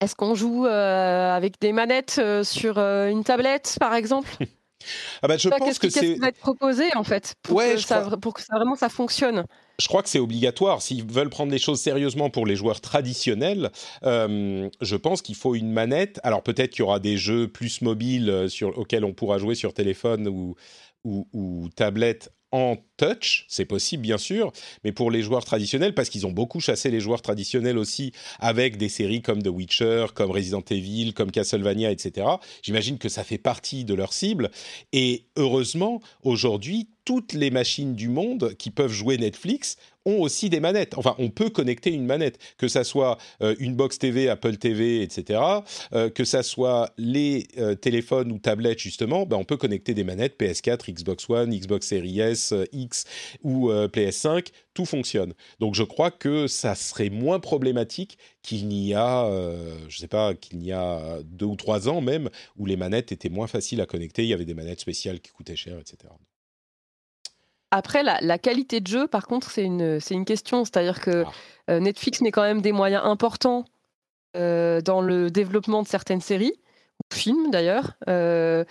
est-ce qu'on joue euh, avec des manettes euh, sur euh, une tablette, par exemple ah bah, je pense que c'est. va être proposé en fait pour, que ça, pour que ça, vraiment ça fonctionne? Je crois que c'est obligatoire. S'ils veulent prendre les choses sérieusement pour les joueurs traditionnels, je pense qu'il faut une manette. Alors peut-être qu'il y aura des jeux plus mobiles sur, auxquels on pourra jouer sur téléphone ou, ou, ou tablette en touch, c'est possible bien sûr, mais pour les joueurs traditionnels, parce qu'ils ont beaucoup chassé les joueurs traditionnels aussi avec des séries comme The Witcher, comme Resident Evil, comme Castlevania, etc. J'imagine que ça fait partie de leur cible. Et heureusement, aujourd'hui, toutes les machines du monde qui peuvent jouer Netflix ont aussi des manettes. Enfin, on peut connecter une manette, que ça soit euh, une box TV, Apple TV, etc., euh, que ça soit les euh, téléphones ou tablettes justement, ben, on peut connecter des manettes PS4, Xbox One, Xbox Series S, X ou PS5, tout fonctionne. Donc je crois que ça serait moins problématique qu'il n'y a, je sais pas, qu'il n'y a deux ou trois ans même, où les manettes étaient moins faciles à connecter, il y avait des manettes spéciales qui coûtaient cher, etc. Après, la, qualité de jeu, par contre, c'est une, une question. C'est-à-dire que ah. euh, Netflix met quand même des moyens importants euh, dans le développement de certaines séries, ou films d'ailleurs. Euh,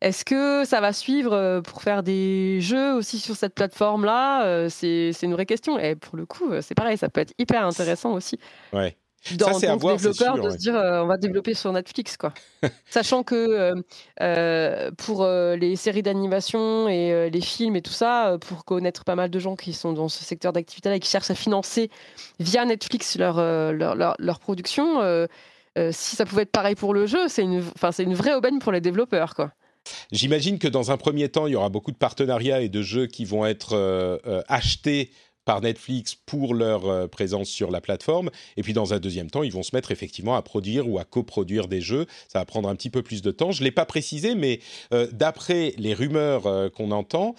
est-ce que ça va suivre pour faire des jeux aussi sur cette plateforme-là? C'est une vraie question. Et pour le coup, c'est pareil, ça peut être hyper intéressant aussi. Ouais dans ça, c'est développeur de se dire euh, on va développer sur Netflix quoi. Sachant que euh, euh, pour les séries d'animation et les films et tout ça, pour connaître pas mal de gens qui sont dans ce secteur d'activité là et qui cherchent à financer via Netflix leur, leur, leur, production, si ça pouvait être pareil pour le jeu, c'est une, c'est une vraie aubaine pour les développeurs quoi. J'imagine que dans un premier temps, il y aura beaucoup de partenariats et de jeux qui vont être achetés par Netflix pour leur euh, présence sur la plateforme. Et puis dans un deuxième temps, ils vont se mettre effectivement à produire ou à coproduire des jeux. Ça va prendre un petit peu plus de temps. Je ne l'ai pas précisé, mais euh, d'après les rumeurs euh, qu'on entend,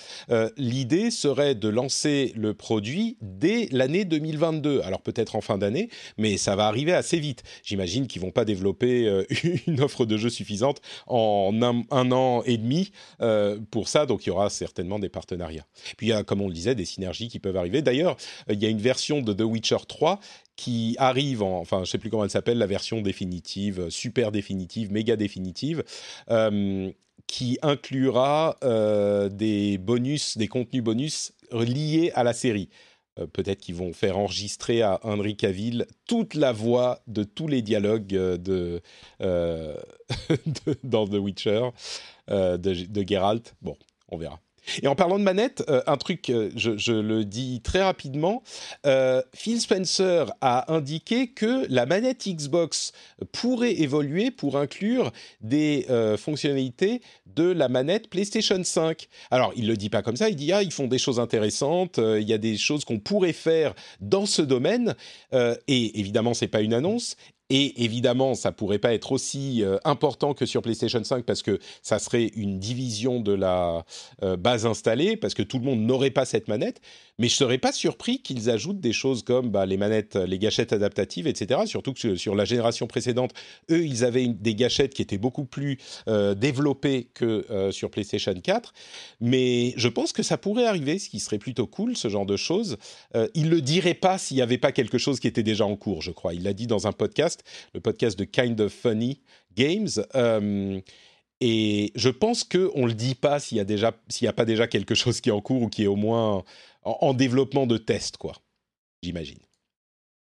l'idée serait de lancer le produit dès l'année 2022. Alors peut-être en fin d'année, mais ça va arriver assez vite. J'imagine qu'ils vont pas développer une offre de jeu suffisante en un, an et demi pour ça. Donc il y aura certainement des partenariats. Puis il y a, comme on le disait, des synergies qui peuvent arriver. D'ailleurs, Euh, il y a une version de The Witcher 3 qui arrive en, enfin, je sais plus comment elle s'appelle, la version définitive, euh, super définitive, méga définitive, euh, qui inclura des bonus, des contenus bonus liés à la série. Peut-être qu'ils vont faire enregistrer à Henry Cavill toute la voix de tous les dialogues de, dans The Witcher de Geralt. Bon, on verra. Et en parlant de manette, euh, un truc, euh, je, le dis très rapidement, euh, Phil Spencer a indiqué que la manette Xbox pourrait évoluer pour inclure des fonctionnalités de la manette PlayStation 5. Alors, il ne le dit pas comme ça, il dit, ah, ils font des choses intéressantes, il y a des choses qu'on pourrait faire dans ce domaine, et évidemment, ce n'est pas une annonce, et évidemment, ça pourrait pas être aussi euh, important que sur PlayStation 5 parce que ça serait une division de la euh, base installée, parce que tout le monde n'aurait pas cette manette. Mais je serais pas surpris qu'ils ajoutent des choses comme bah, les manettes, les gâchettes adaptatives, etc. Surtout que sur la génération précédente, eux, ils avaient des gâchettes qui étaient beaucoup plus euh, développées que sur PlayStation 4. Mais je pense que ça pourrait arriver, ce qui serait plutôt cool, ce genre de choses. il le dirait pas s'il n'y avait pas quelque chose qui était déjà en cours, je crois. Il l'a dit dans un podcast le podcast de Kind of Funny Games. Euh, et je pense qu'on ne le dit pas s'il n'y a, a pas déjà quelque chose qui est en cours ou qui est au moins en, développement de test, quoi. J'imagine.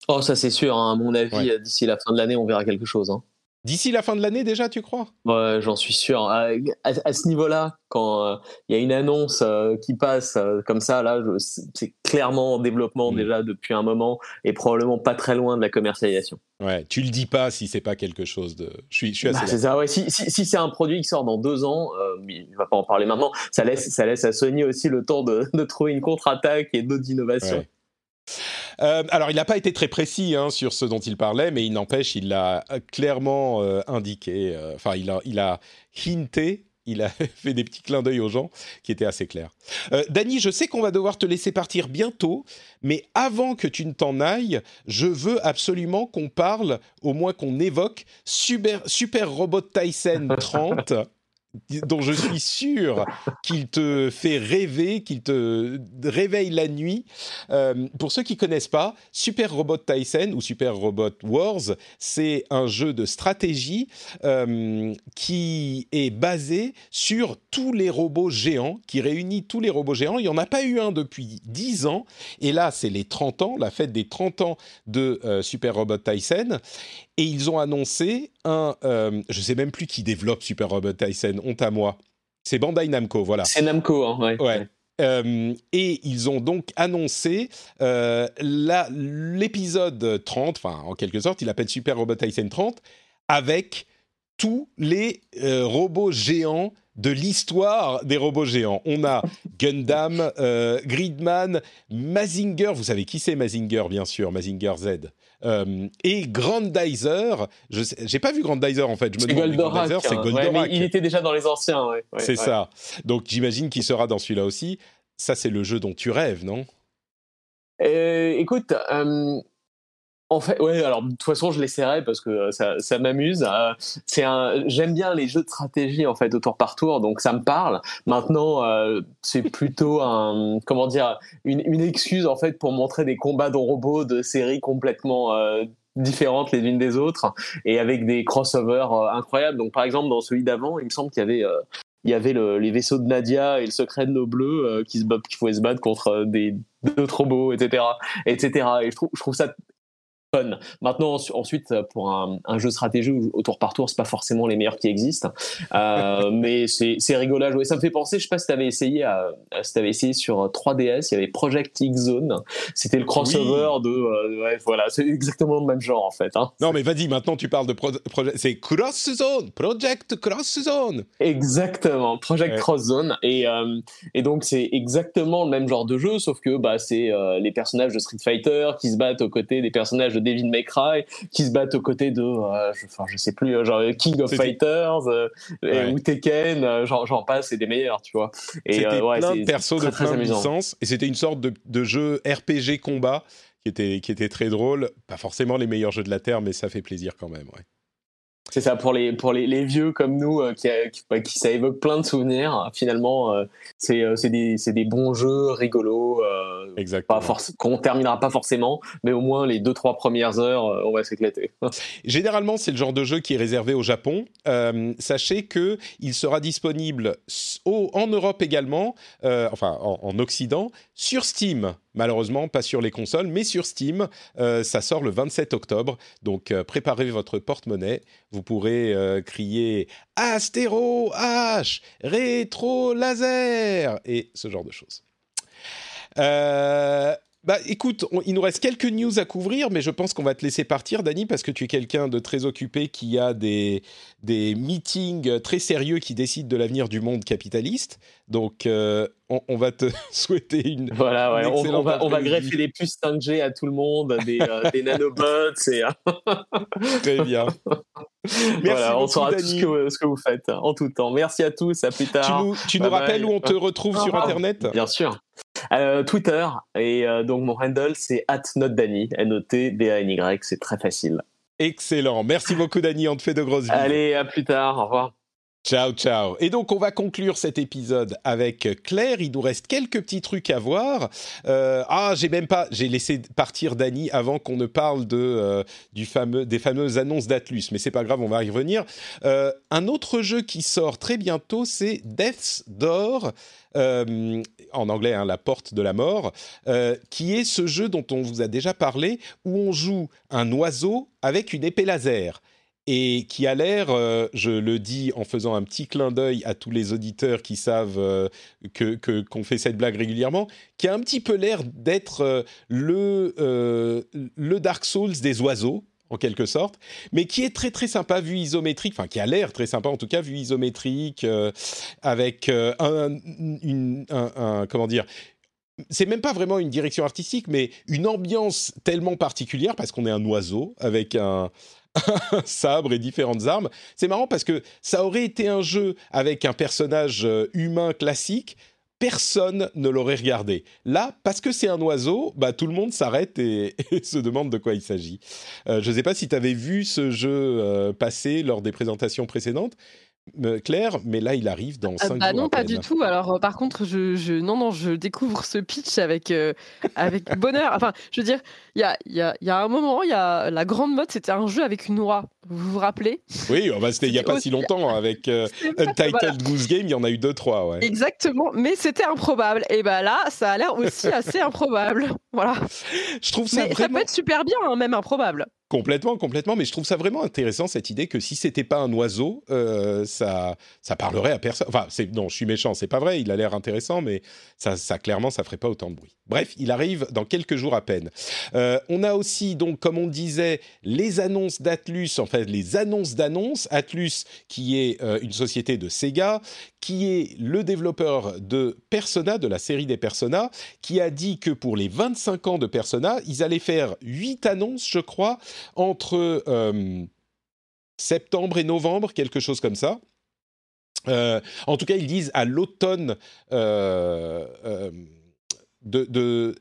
Oh, ça c'est sûr, hein. à mon avis, d'ici la fin de l'année, on verra quelque chose. Hein. D'ici la fin de l'année déjà, tu crois? Ouais, j'en suis sûr. À, ce niveau-là, quand euh, il y a une annonce euh, qui passe euh, comme ça, là, c'est clairement en développement mm. déjà depuis un moment et probablement pas très loin de la commercialisation. Ouais, tu le dis pas si c'est pas quelque chose de. Je suis, je suis assez. Bah, c'est ça. Ouais. Si, si, c'est un produit qui sort dans deux ans, il va pas en parler maintenant. Ça laisse, ça laisse à Sony aussi le temps de, de trouver une contre-attaque et d'autres innovations. Euh, alors, il n'a pas été très précis hein, sur ce dont il parlait, mais il n'empêche, il l'a clairement euh, indiqué. Euh, enfin, il a, hinté il a fait des petits clins d'œil aux gens qui étaient assez clairs. Euh, Dany, je sais qu'on va devoir te laisser partir bientôt, mais avant que tu ne t'en ailles, je veux absolument qu'on parle, au moins qu'on évoque Super, Super Robot Tyson 30. dont je suis sûr qu'il te fait rêver, qu'il te réveille la nuit. Euh, pour ceux qui connaissent pas, Super Robot Tyson ou Super Robot Wars, c'est un jeu de stratégie euh, qui est basé sur tous les robots géants, qui réunit tous les robots géants. Il n'y en a pas eu un depuis 10 ans, et là c'est les 30 ans, la fête des 30 ans de euh, Super Robot Tyson. Et ils ont annoncé un, euh, je sais même plus qui développe Super Robot Tyson, honte à moi. C'est Bandai Namco, voilà. C'est Namco, hein, ouais. ouais. Euh, et ils ont donc annoncé euh, l'épisode 30, enfin en quelque sorte, il appelle Super Robot Tyson 30, avec tous les euh, robots géants de l'histoire des robots géants. On a Gundam, Gridman, Mazinger, vous savez qui c'est Mazinger bien sûr, Mazinger Z. Euh, et Grandizer, je j'ai pas vu Grandizer en fait. Je me demande Goldorak, c'est Goldorak. il était déjà dans les anciens. c'est ça. Donc j'imagine qu'il sera dans celui-là aussi. Ça, c'est le jeu dont tu rêves, non? Euh, Écoute, euh, en fait, ouais, alors de toute façon, je l'essaierai parce que euh, ça, m'amuse. Euh, un, j'aime bien les jeux de stratégie en fait au tour par tour, donc ça me parle. Maintenant, euh, c'est plutôt un, comment dire, une, excuse en fait pour montrer des combats de robots de séries complètement différentes les unes des autres et avec des crossovers incroyables. Donc par exemple dans celui d'avant, il me semble qu'il y avait il y avait le, les vaisseaux de Nadia et le secret de nos bleus qui se qui pouvaient se battre contre des d'autres robots etc etc et je trouve ça Maintenant, ensuite, pour un, jeu stratégie au tour par tour, c'est pas forcément les meilleurs qui existent, euh, mais c'est rigolo à jouer. Ça me fait penser, je sais pas si t'avais essayé, à, si avais essayé sur 3DS, il y avait Project X Zone. C'était le crossover de, euh, voilà, c'est exactement le même genre en fait. Hein. Non, mais vas-y, maintenant tu parles de c'est Cross Zone, Project Cross Zone. Exactement, Project Cross Zone, et euh, et donc c'est exactement le même genre de jeu, sauf que bah c'est les personnages de Street Fighter qui se battent aux côtés des personnages de David May Cry qui se battent aux côtés de, euh, je, enfin, je sais plus, euh, genre King of Fighters euh, ou Tekken, j'en passe, c'est des meilleurs, tu vois. Et c'était ouais, plein de persos de plein de licences, et c'était une sorte de, de jeu RPG combat qui était, qui était très drôle. Pas forcément les meilleurs jeux de la Terre, mais ça fait plaisir quand même, ouais. C'est ça, pour les, pour les, les vieux comme nous, euh, qui, qui, bah, qui, ça évoque plein de souvenirs. Finalement, euh, c'est euh, des, des, bons jeux rigolos, Exactement. qu'on terminera pas forcément, mais au moins les deux trois premières heures, on va s'éclater. Généralement, c'est le genre de jeu qui est réservé au Japon. sachez que il sera disponible au, en Europe également, enfin en, en, Occident, sur Steam Malheureusement, pas sur les consoles, mais sur Steam. ça sort le 27 octobre. Donc, préparez votre porte-monnaie. Vous pourrez crier Astéro H, rétro laser et ce genre de choses. Euh, bah écoute, il nous reste quelques news à couvrir, mais je pense qu'on va te laisser partir, Dani, parce que tu es quelqu'un de très occupé qui a des, des meetings très sérieux qui décident de l'avenir du monde capitaliste. Donc, euh, on, va te souhaiter une. Voilà, ouais, on, va, on, va, greffer des puces 5G à tout le monde, des, euh, des nanobots. Et... très bien. Merci voilà, on saura tout ce que, ce que, vous faites hein, en tout temps. Merci à tous, à plus tard. Tu nous, tu nous rappelles où on te retrouve sur Internet? Bien sûr. Euh, Twitter, et euh, donc mon handle c'est @notdany, N-O-T-D-A-N-Y, c'est très facile. Excellent. Merci beaucoup, Dany. On te fait de grosses bisous. Allez, à plus tard. Au revoir. Ciao, ciao. Et donc, on va conclure cet épisode avec Claire. Il nous reste quelques petits trucs à voir. Euh, ah, j'ai même pas, j'ai laissé partir Dany avant qu'on ne parle de euh, du fameux, des fameuses annonces d'Atlus, mais c'est pas grave, on va y revenir. Euh, un autre jeu qui sort très bientôt, c'est Death's Door. en anglais, hein, la porte de la mort, qui est ce jeu dont on vous a déjà parlé, où on joue un oiseau avec une épée laser et qui a l'air, euh, je le dis en faisant un petit clin d'œil à tous les auditeurs qui savent euh, que qu'on fait cette blague régulièrement, qui a un petit peu l'air d'être euh, le le Dark Souls des oiseaux en quelque sorte, mais qui est très très sympa vu isométrique, enfin qui a l'air très sympa en tout cas vu isométrique, avec un, une, un, comment dire c'est même pas vraiment une direction artistique, mais une ambiance tellement particulière parce qu'on est un oiseau avec un, sabre et différentes armes. C'est marrant parce que ça aurait été un jeu avec un personnage euh, humain classique, personne ne l'aurait regardé. Là, parce que c'est un oiseau, bah, tout le monde s'arrête et, se demande de quoi il s'agit. Euh, je ne sais pas si tu avais vu ce jeu euh, passer lors des présentations précédentes, Claire, mais là il arrive dans 5 ah, bah Non, pas du tout. Alors euh, par contre, je, je, non, non, je découvre ce pitch avec, euh, avec bonheur. Enfin, je veux dire, il y a, y, a, y a, un moment, il y a la grande mode, c'était un jeu avec une oie. Vous vous rappelez? Oui, oh, bah, c'était il n'y a pas si longtemps avec euh, Untitled Goose Game, il y en a eu deux, trois. Ouais. Exactement, mais c'était improbable. Et ben là, ça a l'air aussi assez improbable. Voilà. Je trouve ça mais Ça peut être super bien, hein, même improbable. Complètement, complètement. Mais je trouve ça vraiment intéressant cette idée que si c'était pas un oiseau, euh, ça, ça parlerait à personne. Enfin, non, je suis méchant, c'est pas vrai. Il a l'air intéressant, mais ça, ça clairement, ça ferait pas autant de bruit. Bref, il arrive dans quelques jours à peine. Euh, on a aussi donc, comme on disait, les annonces d'Atlus, en fait, les annonces d'annonces. Atlus, qui est euh, une société de Sega, qui est le développeur de Persona, de la série des Persona, qui a dit que pour les 25 ans de Persona, ils allaient faire 8 annonces, je crois, entre euh, septembre et novembre, quelque chose comme ça. Euh, en tout cas, ils disent à l'automne euh, de,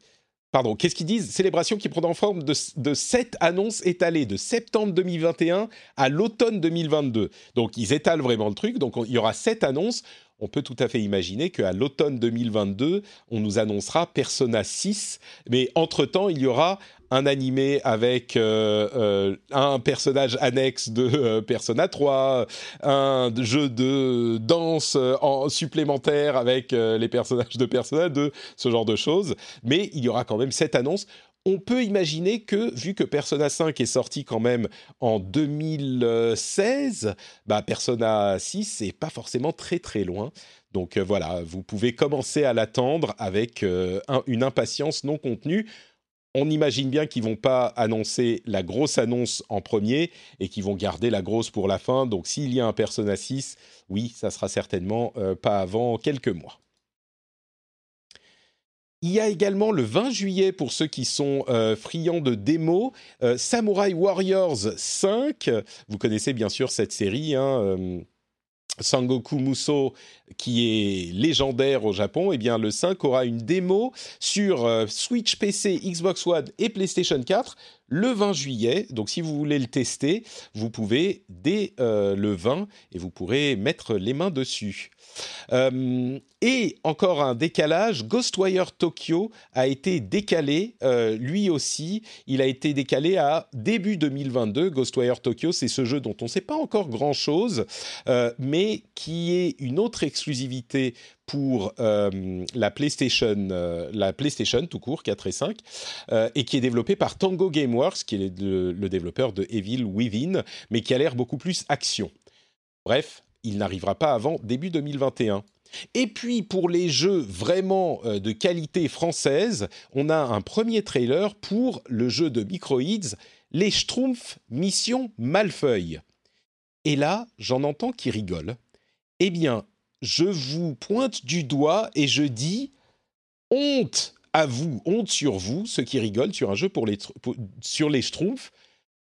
Pardon, qu'est-ce qu'ils disent? Célébration qui prend en forme de, sept annonces étalées de septembre 2021 à l'automne 2022. Donc ils étalent vraiment le truc. Donc il y aura sept annonces on peut tout à fait imaginer qu'à l'automne 2022, on nous annoncera Persona 6, mais entre-temps, il y aura un animé avec euh, euh, un personnage annexe de euh, Persona 3, un jeu de danse en supplémentaire avec les personnages de Persona 2, ce genre de choses. Mais il y aura quand même cette annonce on peut imaginer que, vu que Persona 5 est sorti quand même en 2016, bah Persona 6 c'est pas forcément très très loin. Donc voilà, vous pouvez commencer à l'attendre avec une impatience non contenue on imagine bien qu'ils vont pas annoncer la grosse annonce en premier et qu'ils vont garder la grosse pour la fin. Donc s'il y a un Persona 6, oui, ça sera certainement euh, pas avant quelques mois. Il y a également le 20 juillet, pour ceux qui sont euh, friands de démos, euh, Samurai Warriors 5. Vous connaissez bien sûr cette série. Hein, Sangoku Muso, qui est légendaire au Japon, eh bien le 5 aura une démo sur euh, Switch PC, Xbox One et PlayStation 4 le 20 juillet. Donc si vous voulez le tester, vous pouvez dès euh, le 20 et vous pourrez mettre les mains dessus. Euh, et encore un décalage, Ghostwire Tokyo a été décalé, euh, lui aussi, il a été décalé à début 2022. Ghostwire Tokyo, c'est ce jeu dont on ne sait pas encore grand-chose, mais qui est une autre exclusivité pour la PlayStation, la PlayStation tout court 4 et 5, et qui est développé par Tango Gameworks, qui est le développeur de Evil Within, mais qui a l'air beaucoup plus action. Bref, il n'arrivera pas avant début 2021. Et puis pour les jeux vraiment euh, de qualité française, on a un premier trailer pour le jeu de Microids, Les Schtroumpfs Mission Malfeuille. Et là, j'en entends qui rigolent. Eh bien, je vous pointe du doigt et je dis honte à vous, honte sur vous, ceux qui rigolent sur un jeu pour les, sur les Schtroumpfs,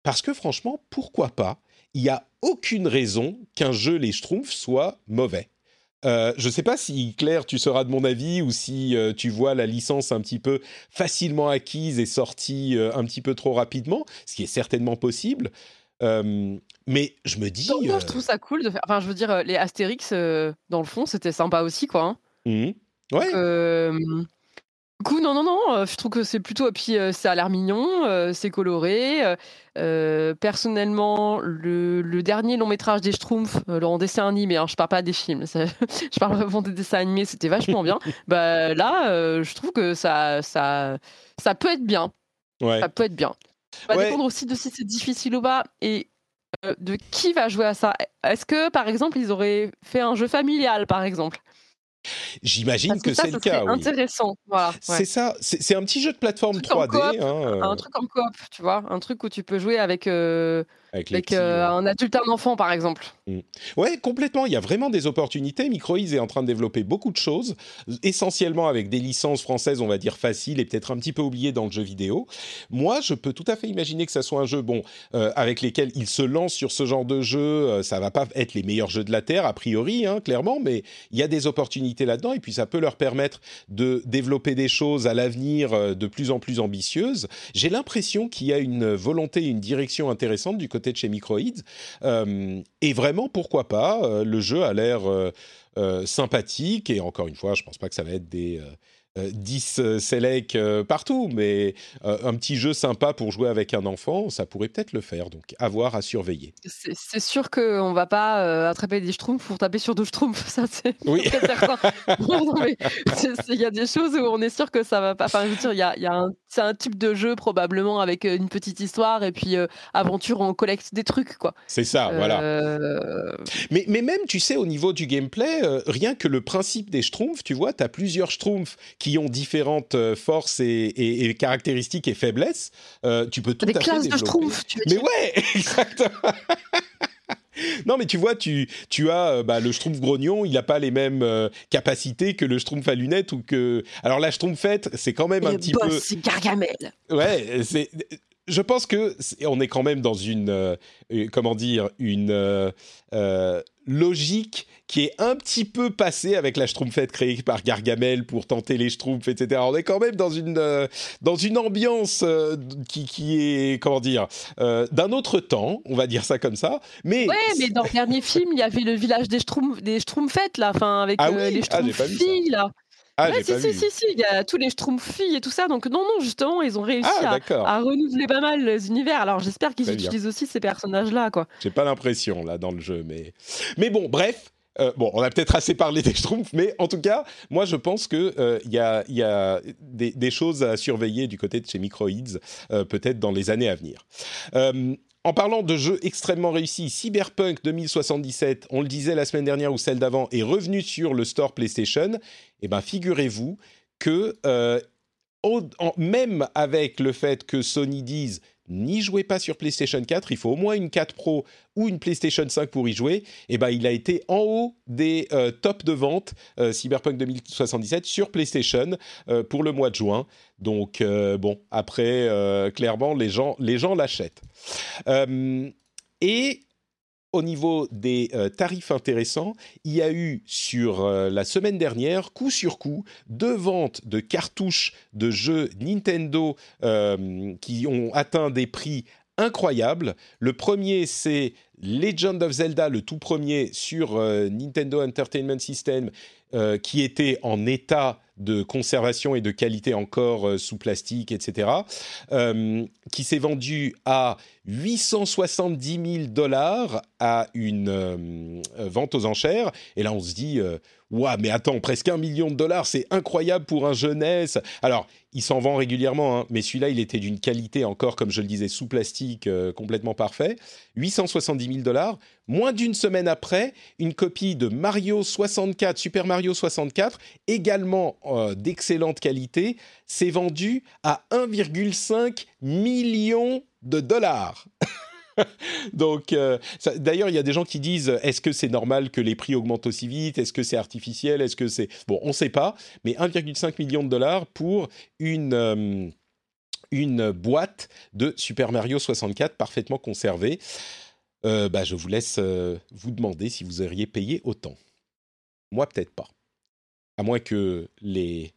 parce que franchement, pourquoi pas Il n'y a aucune raison qu'un jeu les Schtroumpfs soit mauvais. Euh, je ne sais pas si Claire, tu seras de mon avis ou si euh, tu vois la licence un petit peu facilement acquise et sortie euh, un petit peu trop rapidement, ce qui est certainement possible. mais je me dis. je trouve ça cool de faire. Enfin, je veux dire, les Astérix, dans le fond, c'était sympa aussi, quoi. Hein. Mmh. Ouais. Du coup, non, non, non, euh, je trouve que c'est plutôt. Et puis, euh, ça a l'air mignon, euh, c'est coloré. personnellement, le, dernier long métrage des Schtroumpfs, en dessin animé, hein, je parle pas des films, je parle vraiment des dessins animés, c'était vachement bien. bah, là, je trouve que ça, ça, ça peut être bien. Ouais. Ça peut être bien. Ça va dépendre aussi de si c'est difficile ou pas et de qui va jouer à ça. Est-ce que, par exemple, ils auraient fait un jeu familial, par exemple? J'imagine que, c'est le cas. Oui. Intéressant. Voilà, C'est ça. C'est un petit jeu de plateforme 3D. Hein, un truc en coop, tu vois. Un truc où tu peux jouer avec, euh, avec, euh, un adulte, un enfant, par exemple. Mm. Ouais, complètement. Il y a vraiment des opportunités. Microïs est en train de développer beaucoup de choses, essentiellement avec des licences françaises, on va dire faciles et peut-être un petit peu oubliées dans le jeu vidéo. Moi, je peux tout à fait imaginer que ça soit un jeu bon euh, avec lesquels il se lance sur ce genre de jeu. Euh, ça va pas être les meilleurs jeux de la terre a priori, hein, clairement, mais il y a des opportunités là-dedans et puis ça peut leur permettre de développer des choses à l'avenir de plus en plus ambitieuses. J'ai l'impression qu'il y a une volonté, une direction intéressante du côté de chez Microids. Euh, et vraiment, pourquoi pas euh, Le jeu a l'air euh, sympathique. Et encore une fois, je pense pas que ça va être des 10 euh, Select euh, partout, mais un petit jeu sympa pour jouer avec un enfant, ça pourrait peut-être le faire. Donc, avoir à surveiller. C'est sûr qu'on va pas attraper des schtroumpfs pour taper sur deux schtroumpfs, ça c'est oui. certain. Il y a des choses où on est sûr que ça va pas. Enfin, je veux dire, il y a, y a un, c'est un type de jeu probablement avec une petite histoire et puis aventure, on collecte des trucs, quoi. C'est ça, voilà. Mais, mais même, tu sais, au niveau du gameplay, rien que le principe des schtroumpfs, tu vois, tu as plusieurs schtroumpfs qui ont différentes euh, forces et, caractéristiques et faiblesses, euh, tu peux tout à fait classes de schtroumpfs, tu veux Mais ouais, exactement. Non, mais tu vois, tu, tu as euh, bah, le Schtroumpf grognon, il n'a pas les mêmes capacités que le Schtroumpf à lunettes ou que. Alors la Schtroumpfette, c'est quand même un petit peu. C'est Gargamel. Ouais, c'est. Je pense que on est quand même dans une, comment dire, une logique qui est un petit peu passée avec la Schtroumpfette créée par Gargamel pour tenter les Schtroumpfs, etc. On est quand même dans une, euh, dans une ambiance euh, qui, qui est, comment dire, euh, d'un autre temps, on va dire ça comme ça. Mais ouais, mais dans le dernier film, il y avait le village des, Schtroumpf, des Schtroumpfettes, là, enfin, avec ah les ah, Schtroumpfs là. Ah, si, si, si, si, il y a tous les Schtroumpfs et tout ça. Donc, non, non, justement, ils ont réussi ah, à, à, renouveler pas mal les univers. Alors, j'espère qu'ils utilisent aussi ces personnages-là, quoi. J'ai pas l'impression, là, dans le jeu, mais. Mais bon, bref. Euh, bon, on a peut-être assez parlé des Schtroumpfs, mais en tout cas, moi je pense qu'il euh, y a, y a des, choses à surveiller du côté de chez Microids, euh, peut-être dans les années à venir. En parlant de jeux extrêmement réussis, Cyberpunk 2077, on le disait la semaine dernière ou celle d'avant, est revenu sur le store PlayStation. Eh bien, figurez-vous que euh, même avec le fait que Sony dise n'y jouez pas sur PlayStation 4, il faut au moins une 4 Pro ou une PlayStation 5 pour y jouer, et eh ben il a été en haut des euh, tops de vente euh, Cyberpunk 2077 sur PlayStation euh, pour le mois de juin. Donc bon, après clairement les gens les gens l'achètent. et au niveau des euh, tarifs intéressants, il y a eu sur euh, la semaine dernière, coup sur coup, deux ventes de cartouches de jeux Nintendo euh, qui ont atteint des prix incroyables. Le premier, c'est Legend of Zelda, le tout premier sur Nintendo Entertainment System, qui était en état de conservation et de qualité encore sous plastique, etc., qui s'est vendu à 870 000 dollars à une vente aux enchères. Et là, on se dit, Ouah, mais attends, presque un million de dollars, c'est incroyable pour un jeunesse. Alors, il s'en vend régulièrement, hein, mais celui-là, il était d'une qualité encore, comme je le disais, sous plastique, euh, complètement parfait. 870 000 dollars. Moins d'une semaine après, une copie de Mario 64, Super Mario 64, également euh, d'excellente qualité, s'est vendue à 1,5 million de dollars. Donc, euh, d'ailleurs, il y a des gens qui disent est-ce que c'est normal que les prix augmentent aussi vite? Est-ce que c'est artificiel? Est-ce que c'est bon On ne sait pas, mais 1,5 million de dollars pour une euh, une boîte de Super Mario 64 parfaitement conservée. Euh, bah, je vous laisse vous demander si vous auriez payé autant. Moi, peut-être pas. À moins que les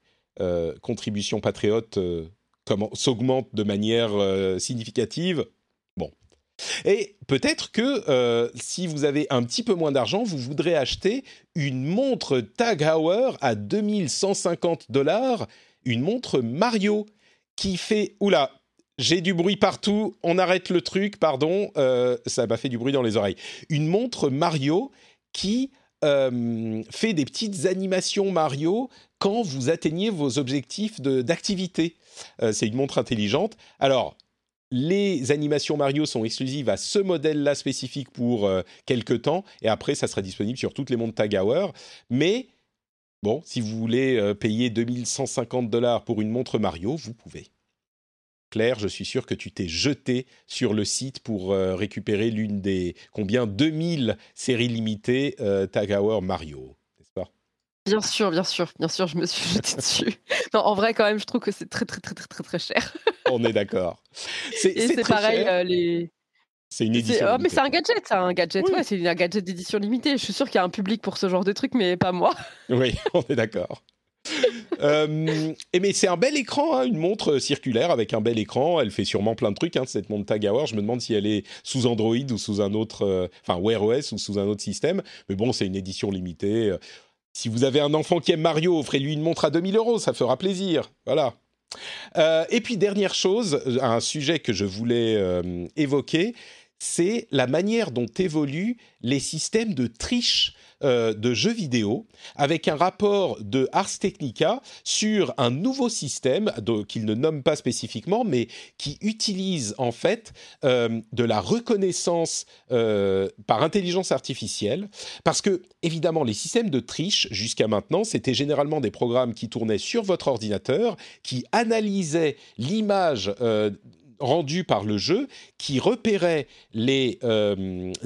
contributions patriotes s'augmentent de manière significative, et peut-être que euh, si vous avez un petit peu moins d'argent, vous voudrez acheter une montre Tag Heuer à 2150 dollars, une montre Mario qui fait... Oula, j'ai du bruit partout, on arrête le truc, pardon, euh, ça m'a fait du bruit dans les oreilles. Une montre Mario qui euh, fait des petites animations Mario quand vous atteignez vos objectifs d'activité. c'est une montre intelligente. Alors, les animations Mario sont exclusives à ce modèle-là spécifique pour euh, quelques temps, et après, ça sera disponible sur toutes les montres Tag Heuer. Mais bon, si vous voulez euh, payer 2150 dollars pour une montre Mario, vous pouvez. Claire, je suis sûr que tu t'es jeté sur le site pour euh, récupérer l'une des combien? 2000 séries limitées Tag Heuer Mario. Bien sûr, bien sûr, bien sûr, je me suis jetée dessus. Non, en vrai, quand même, je trouve que c'est très, très, très, très, très, très cher. On est d'accord. C'est pareil, euh, les. C'est une édition. Oh, mais c'est un gadget, c'est un gadget. Ouais, c'est un gadget d'édition limitée. Je suis sûr qu'il y a un public pour ce genre de truc, mais pas moi. Oui, on est d'accord. Euh, et mais c'est un bel écran, hein, une montre circulaire avec un bel écran. Elle fait sûrement plein de trucs, hein, cette montre Tag Heuer. Je me demande si elle est sous Android ou sous un autre, euh, enfin Wear OS ou sous un autre système. Mais bon, c'est une édition limitée. Si vous avez un enfant qui aime Mario, offrez-lui une montre à 2000 euros, ça fera plaisir. Voilà. Euh, et puis dernière chose, un sujet que je voulais évoquer, c'est la manière dont évoluent les systèmes de triche euh, de jeux vidéo avec un rapport de Ars Technica sur un nouveau système qu'il ne nomme pas spécifiquement, mais qui utilise en fait euh, de la reconnaissance euh, par intelligence artificielle. Parce que, évidemment, les systèmes de triche, jusqu'à maintenant, c'était généralement des programmes qui tournaient sur votre ordinateur, qui analysaient l'image rendu par le jeu qui repérait les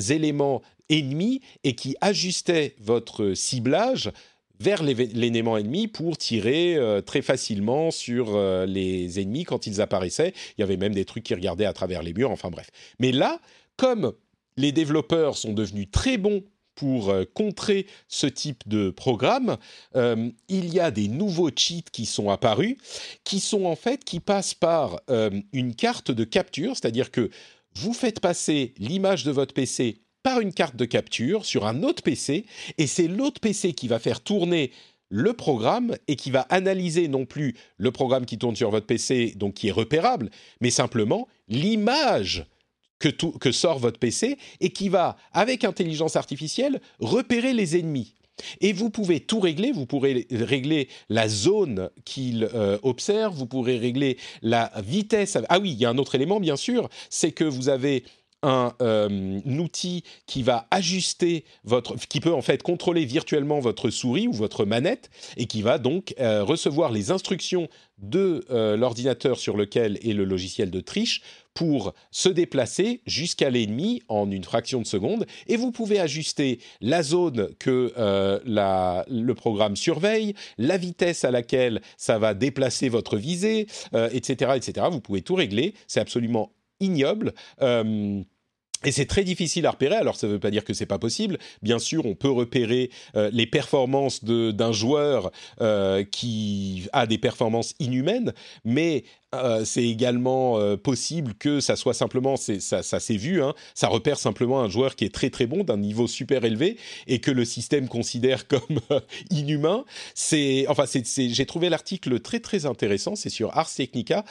éléments ennemi et qui ajustait votre ciblage vers l'élément ennemi pour tirer euh, très facilement sur euh, les ennemis quand ils apparaissaient. Il y avait même des trucs qui regardaient à travers les murs, enfin bref. Mais là, comme les développeurs sont devenus très bons pour euh, contrer ce type de programme, il y a des nouveaux cheats qui sont apparus, qui sont en fait, qui passent par une carte de capture, c'est-à-dire que vous faites passer l'image de votre PC par une carte de capture sur un autre PC, et c'est l'autre PC qui va faire tourner le programme et qui va analyser non plus le programme qui tourne sur votre PC, donc qui est repérable, mais simplement l'image que, que sort votre PC et qui va, avec intelligence artificielle, repérer les ennemis. Et vous pouvez tout régler, vous pourrez régler la zone qu'il euh, observe, vous pourrez régler la vitesse. Ah oui, il y a un autre élément, bien sûr, c'est que vous avez euh, un, outil qui va ajuster votre, qui peut en fait contrôler virtuellement votre souris ou votre manette et qui va donc euh, recevoir les instructions de euh, l'ordinateur sur lequel est le logiciel de triche pour se déplacer jusqu'à l'ennemi en une fraction de seconde. Et vous pouvez ajuster la zone que le programme surveille, la vitesse à laquelle ça va déplacer votre visée, etc., etc. Vous pouvez tout régler. C'est absolument ignoble. Et c'est très difficile à repérer. Alors, ça ne veut pas dire que c'est pas possible. Bien sûr, on peut repérer euh, les performances d'un joueur euh, qui a des performances inhumaines, mais euh, c'est également euh, possible que ça soit simplement, ça, s'est vu, hein, ça repère simplement un joueur qui est très très bon, d'un niveau super élevé, et que le système considère comme euh, inhumain. Enfin, j'ai trouvé l'article très très intéressant. C'est sur Ars Technica,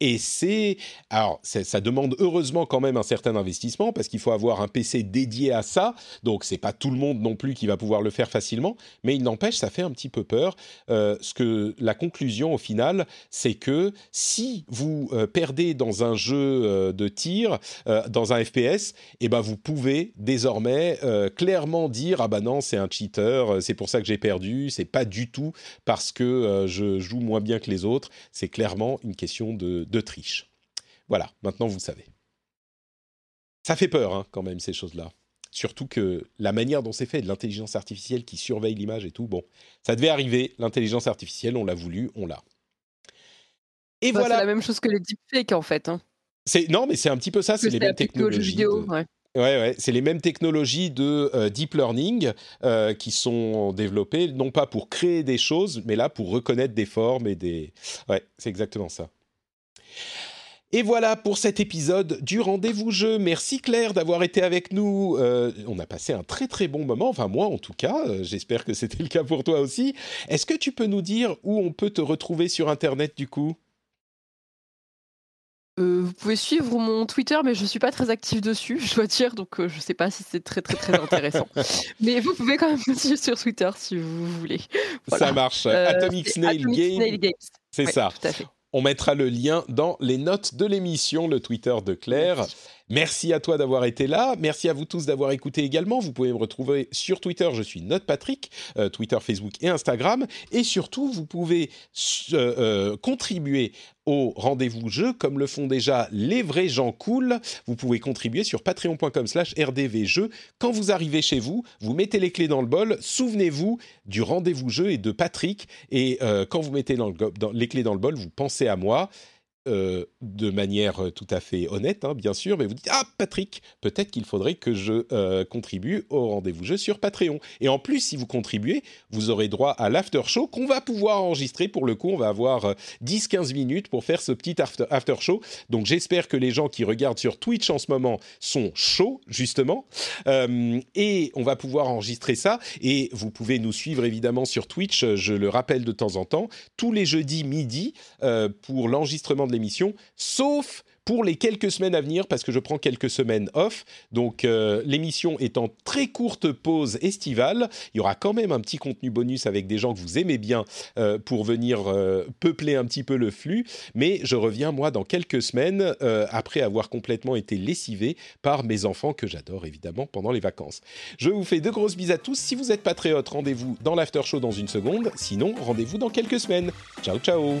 et c'est, alors, ça demande heureusement quand même un certain investissement parce qu'il faut avoir un PC dédié à ça. Donc, c'est pas tout le monde non plus qui va pouvoir le faire facilement, mais il n'empêche, ça fait un petit peu peur. ce que la conclusion au final, c'est que si vous euh, perdez dans un jeu euh, de tir, euh, dans un FPS, eh ben vous pouvez désormais clairement dire ah bah non c'est un cheater, c'est pour ça que j'ai perdu, c'est pas du tout parce que je joue moins bien que les autres, c'est clairement une question de, triche. Voilà, maintenant vous savez. Ça fait peur hein, quand même ces choses-là. Surtout que la manière dont c'est fait, de l'intelligence artificielle qui surveille l'image et tout, bon, ça devait arriver, l'intelligence artificielle, on l'a voulu, on l'a. Et voilà. C'est la même chose que les deepfakes en fait. Hein. C'est non, mais c'est un petit peu ça. C'est les mêmes technologies. Vidéo, ouais. Ouais, c'est les mêmes technologies de euh, deep learning euh, qui sont développées, non pas pour créer des choses, mais là pour reconnaître des formes et des. Ouais, c'est exactement ça. Et voilà pour cet épisode du rendez-vous jeu. Merci Claire d'avoir été avec nous. Euh, on a passé un très très bon moment, enfin moi en tout cas, j'espère que c'était le cas pour toi aussi. Est-ce que tu peux nous dire où on peut te retrouver sur Internet du coup? Euh, vous pouvez suivre mon Twitter, mais je suis pas très active dessus, je dois dire, donc euh, je sais pas si c'est très très très intéressant. mais vous pouvez quand même me suivre sur Twitter si vous voulez. Ça marche. Euh, Atomic Snail Games. C'est ça. On mettra le lien dans les notes de l'émission, le Twitter de Claire. Merci à toi d'avoir été là. Merci à vous tous d'avoir écouté également. Vous pouvez me retrouver sur Twitter. Je suis Note Patrick, euh, Twitter, Facebook et Instagram. Et surtout, vous pouvez euh, euh, contribuer au rendez-vous jeu, comme le font déjà les vrais gens cool. Vous pouvez contribuer sur patreon.com slash rdvjeux. Quand vous arrivez chez vous, vous mettez les clés dans le bol. Souvenez-vous du rendez-vous jeu et de Patrick. Et quand vous mettez les clés dans le bol, vous pensez à moi. Euh, de manière euh, tout à fait honnête, hein, bien sûr, mais vous dites Ah, Patrick, peut-être qu'il faudrait que je euh, contribue au rendez-vous jeu sur Patreon. Et en plus, si vous contribuez, vous aurez droit à l'after show qu'on va pouvoir enregistrer. Pour le coup, on va avoir 10-15 minutes pour faire ce petit after, show. Donc, j'espère que les gens qui regardent sur Twitch en ce moment sont chauds, justement. et on va pouvoir enregistrer ça. Et vous pouvez nous suivre évidemment sur Twitch, je le rappelle de temps en temps, tous les jeudis midi pour l'enregistrement de l'émission, sauf pour les quelques semaines à venir, parce que je prends quelques semaines off. Donc euh, l'émission est en très courte pause estivale. Il y aura quand même un petit contenu bonus avec des gens que vous aimez bien euh, pour venir euh, peupler un petit peu le flux. Mais je reviens, moi, dans quelques semaines, après avoir complètement été lessivé par mes enfants, que j'adore évidemment pendant les vacances. Je vous fais de grosses bises à tous. Si vous êtes patriote, rendez-vous dans l'after show dans une seconde. Sinon, rendez-vous dans quelques semaines. Ciao, ciao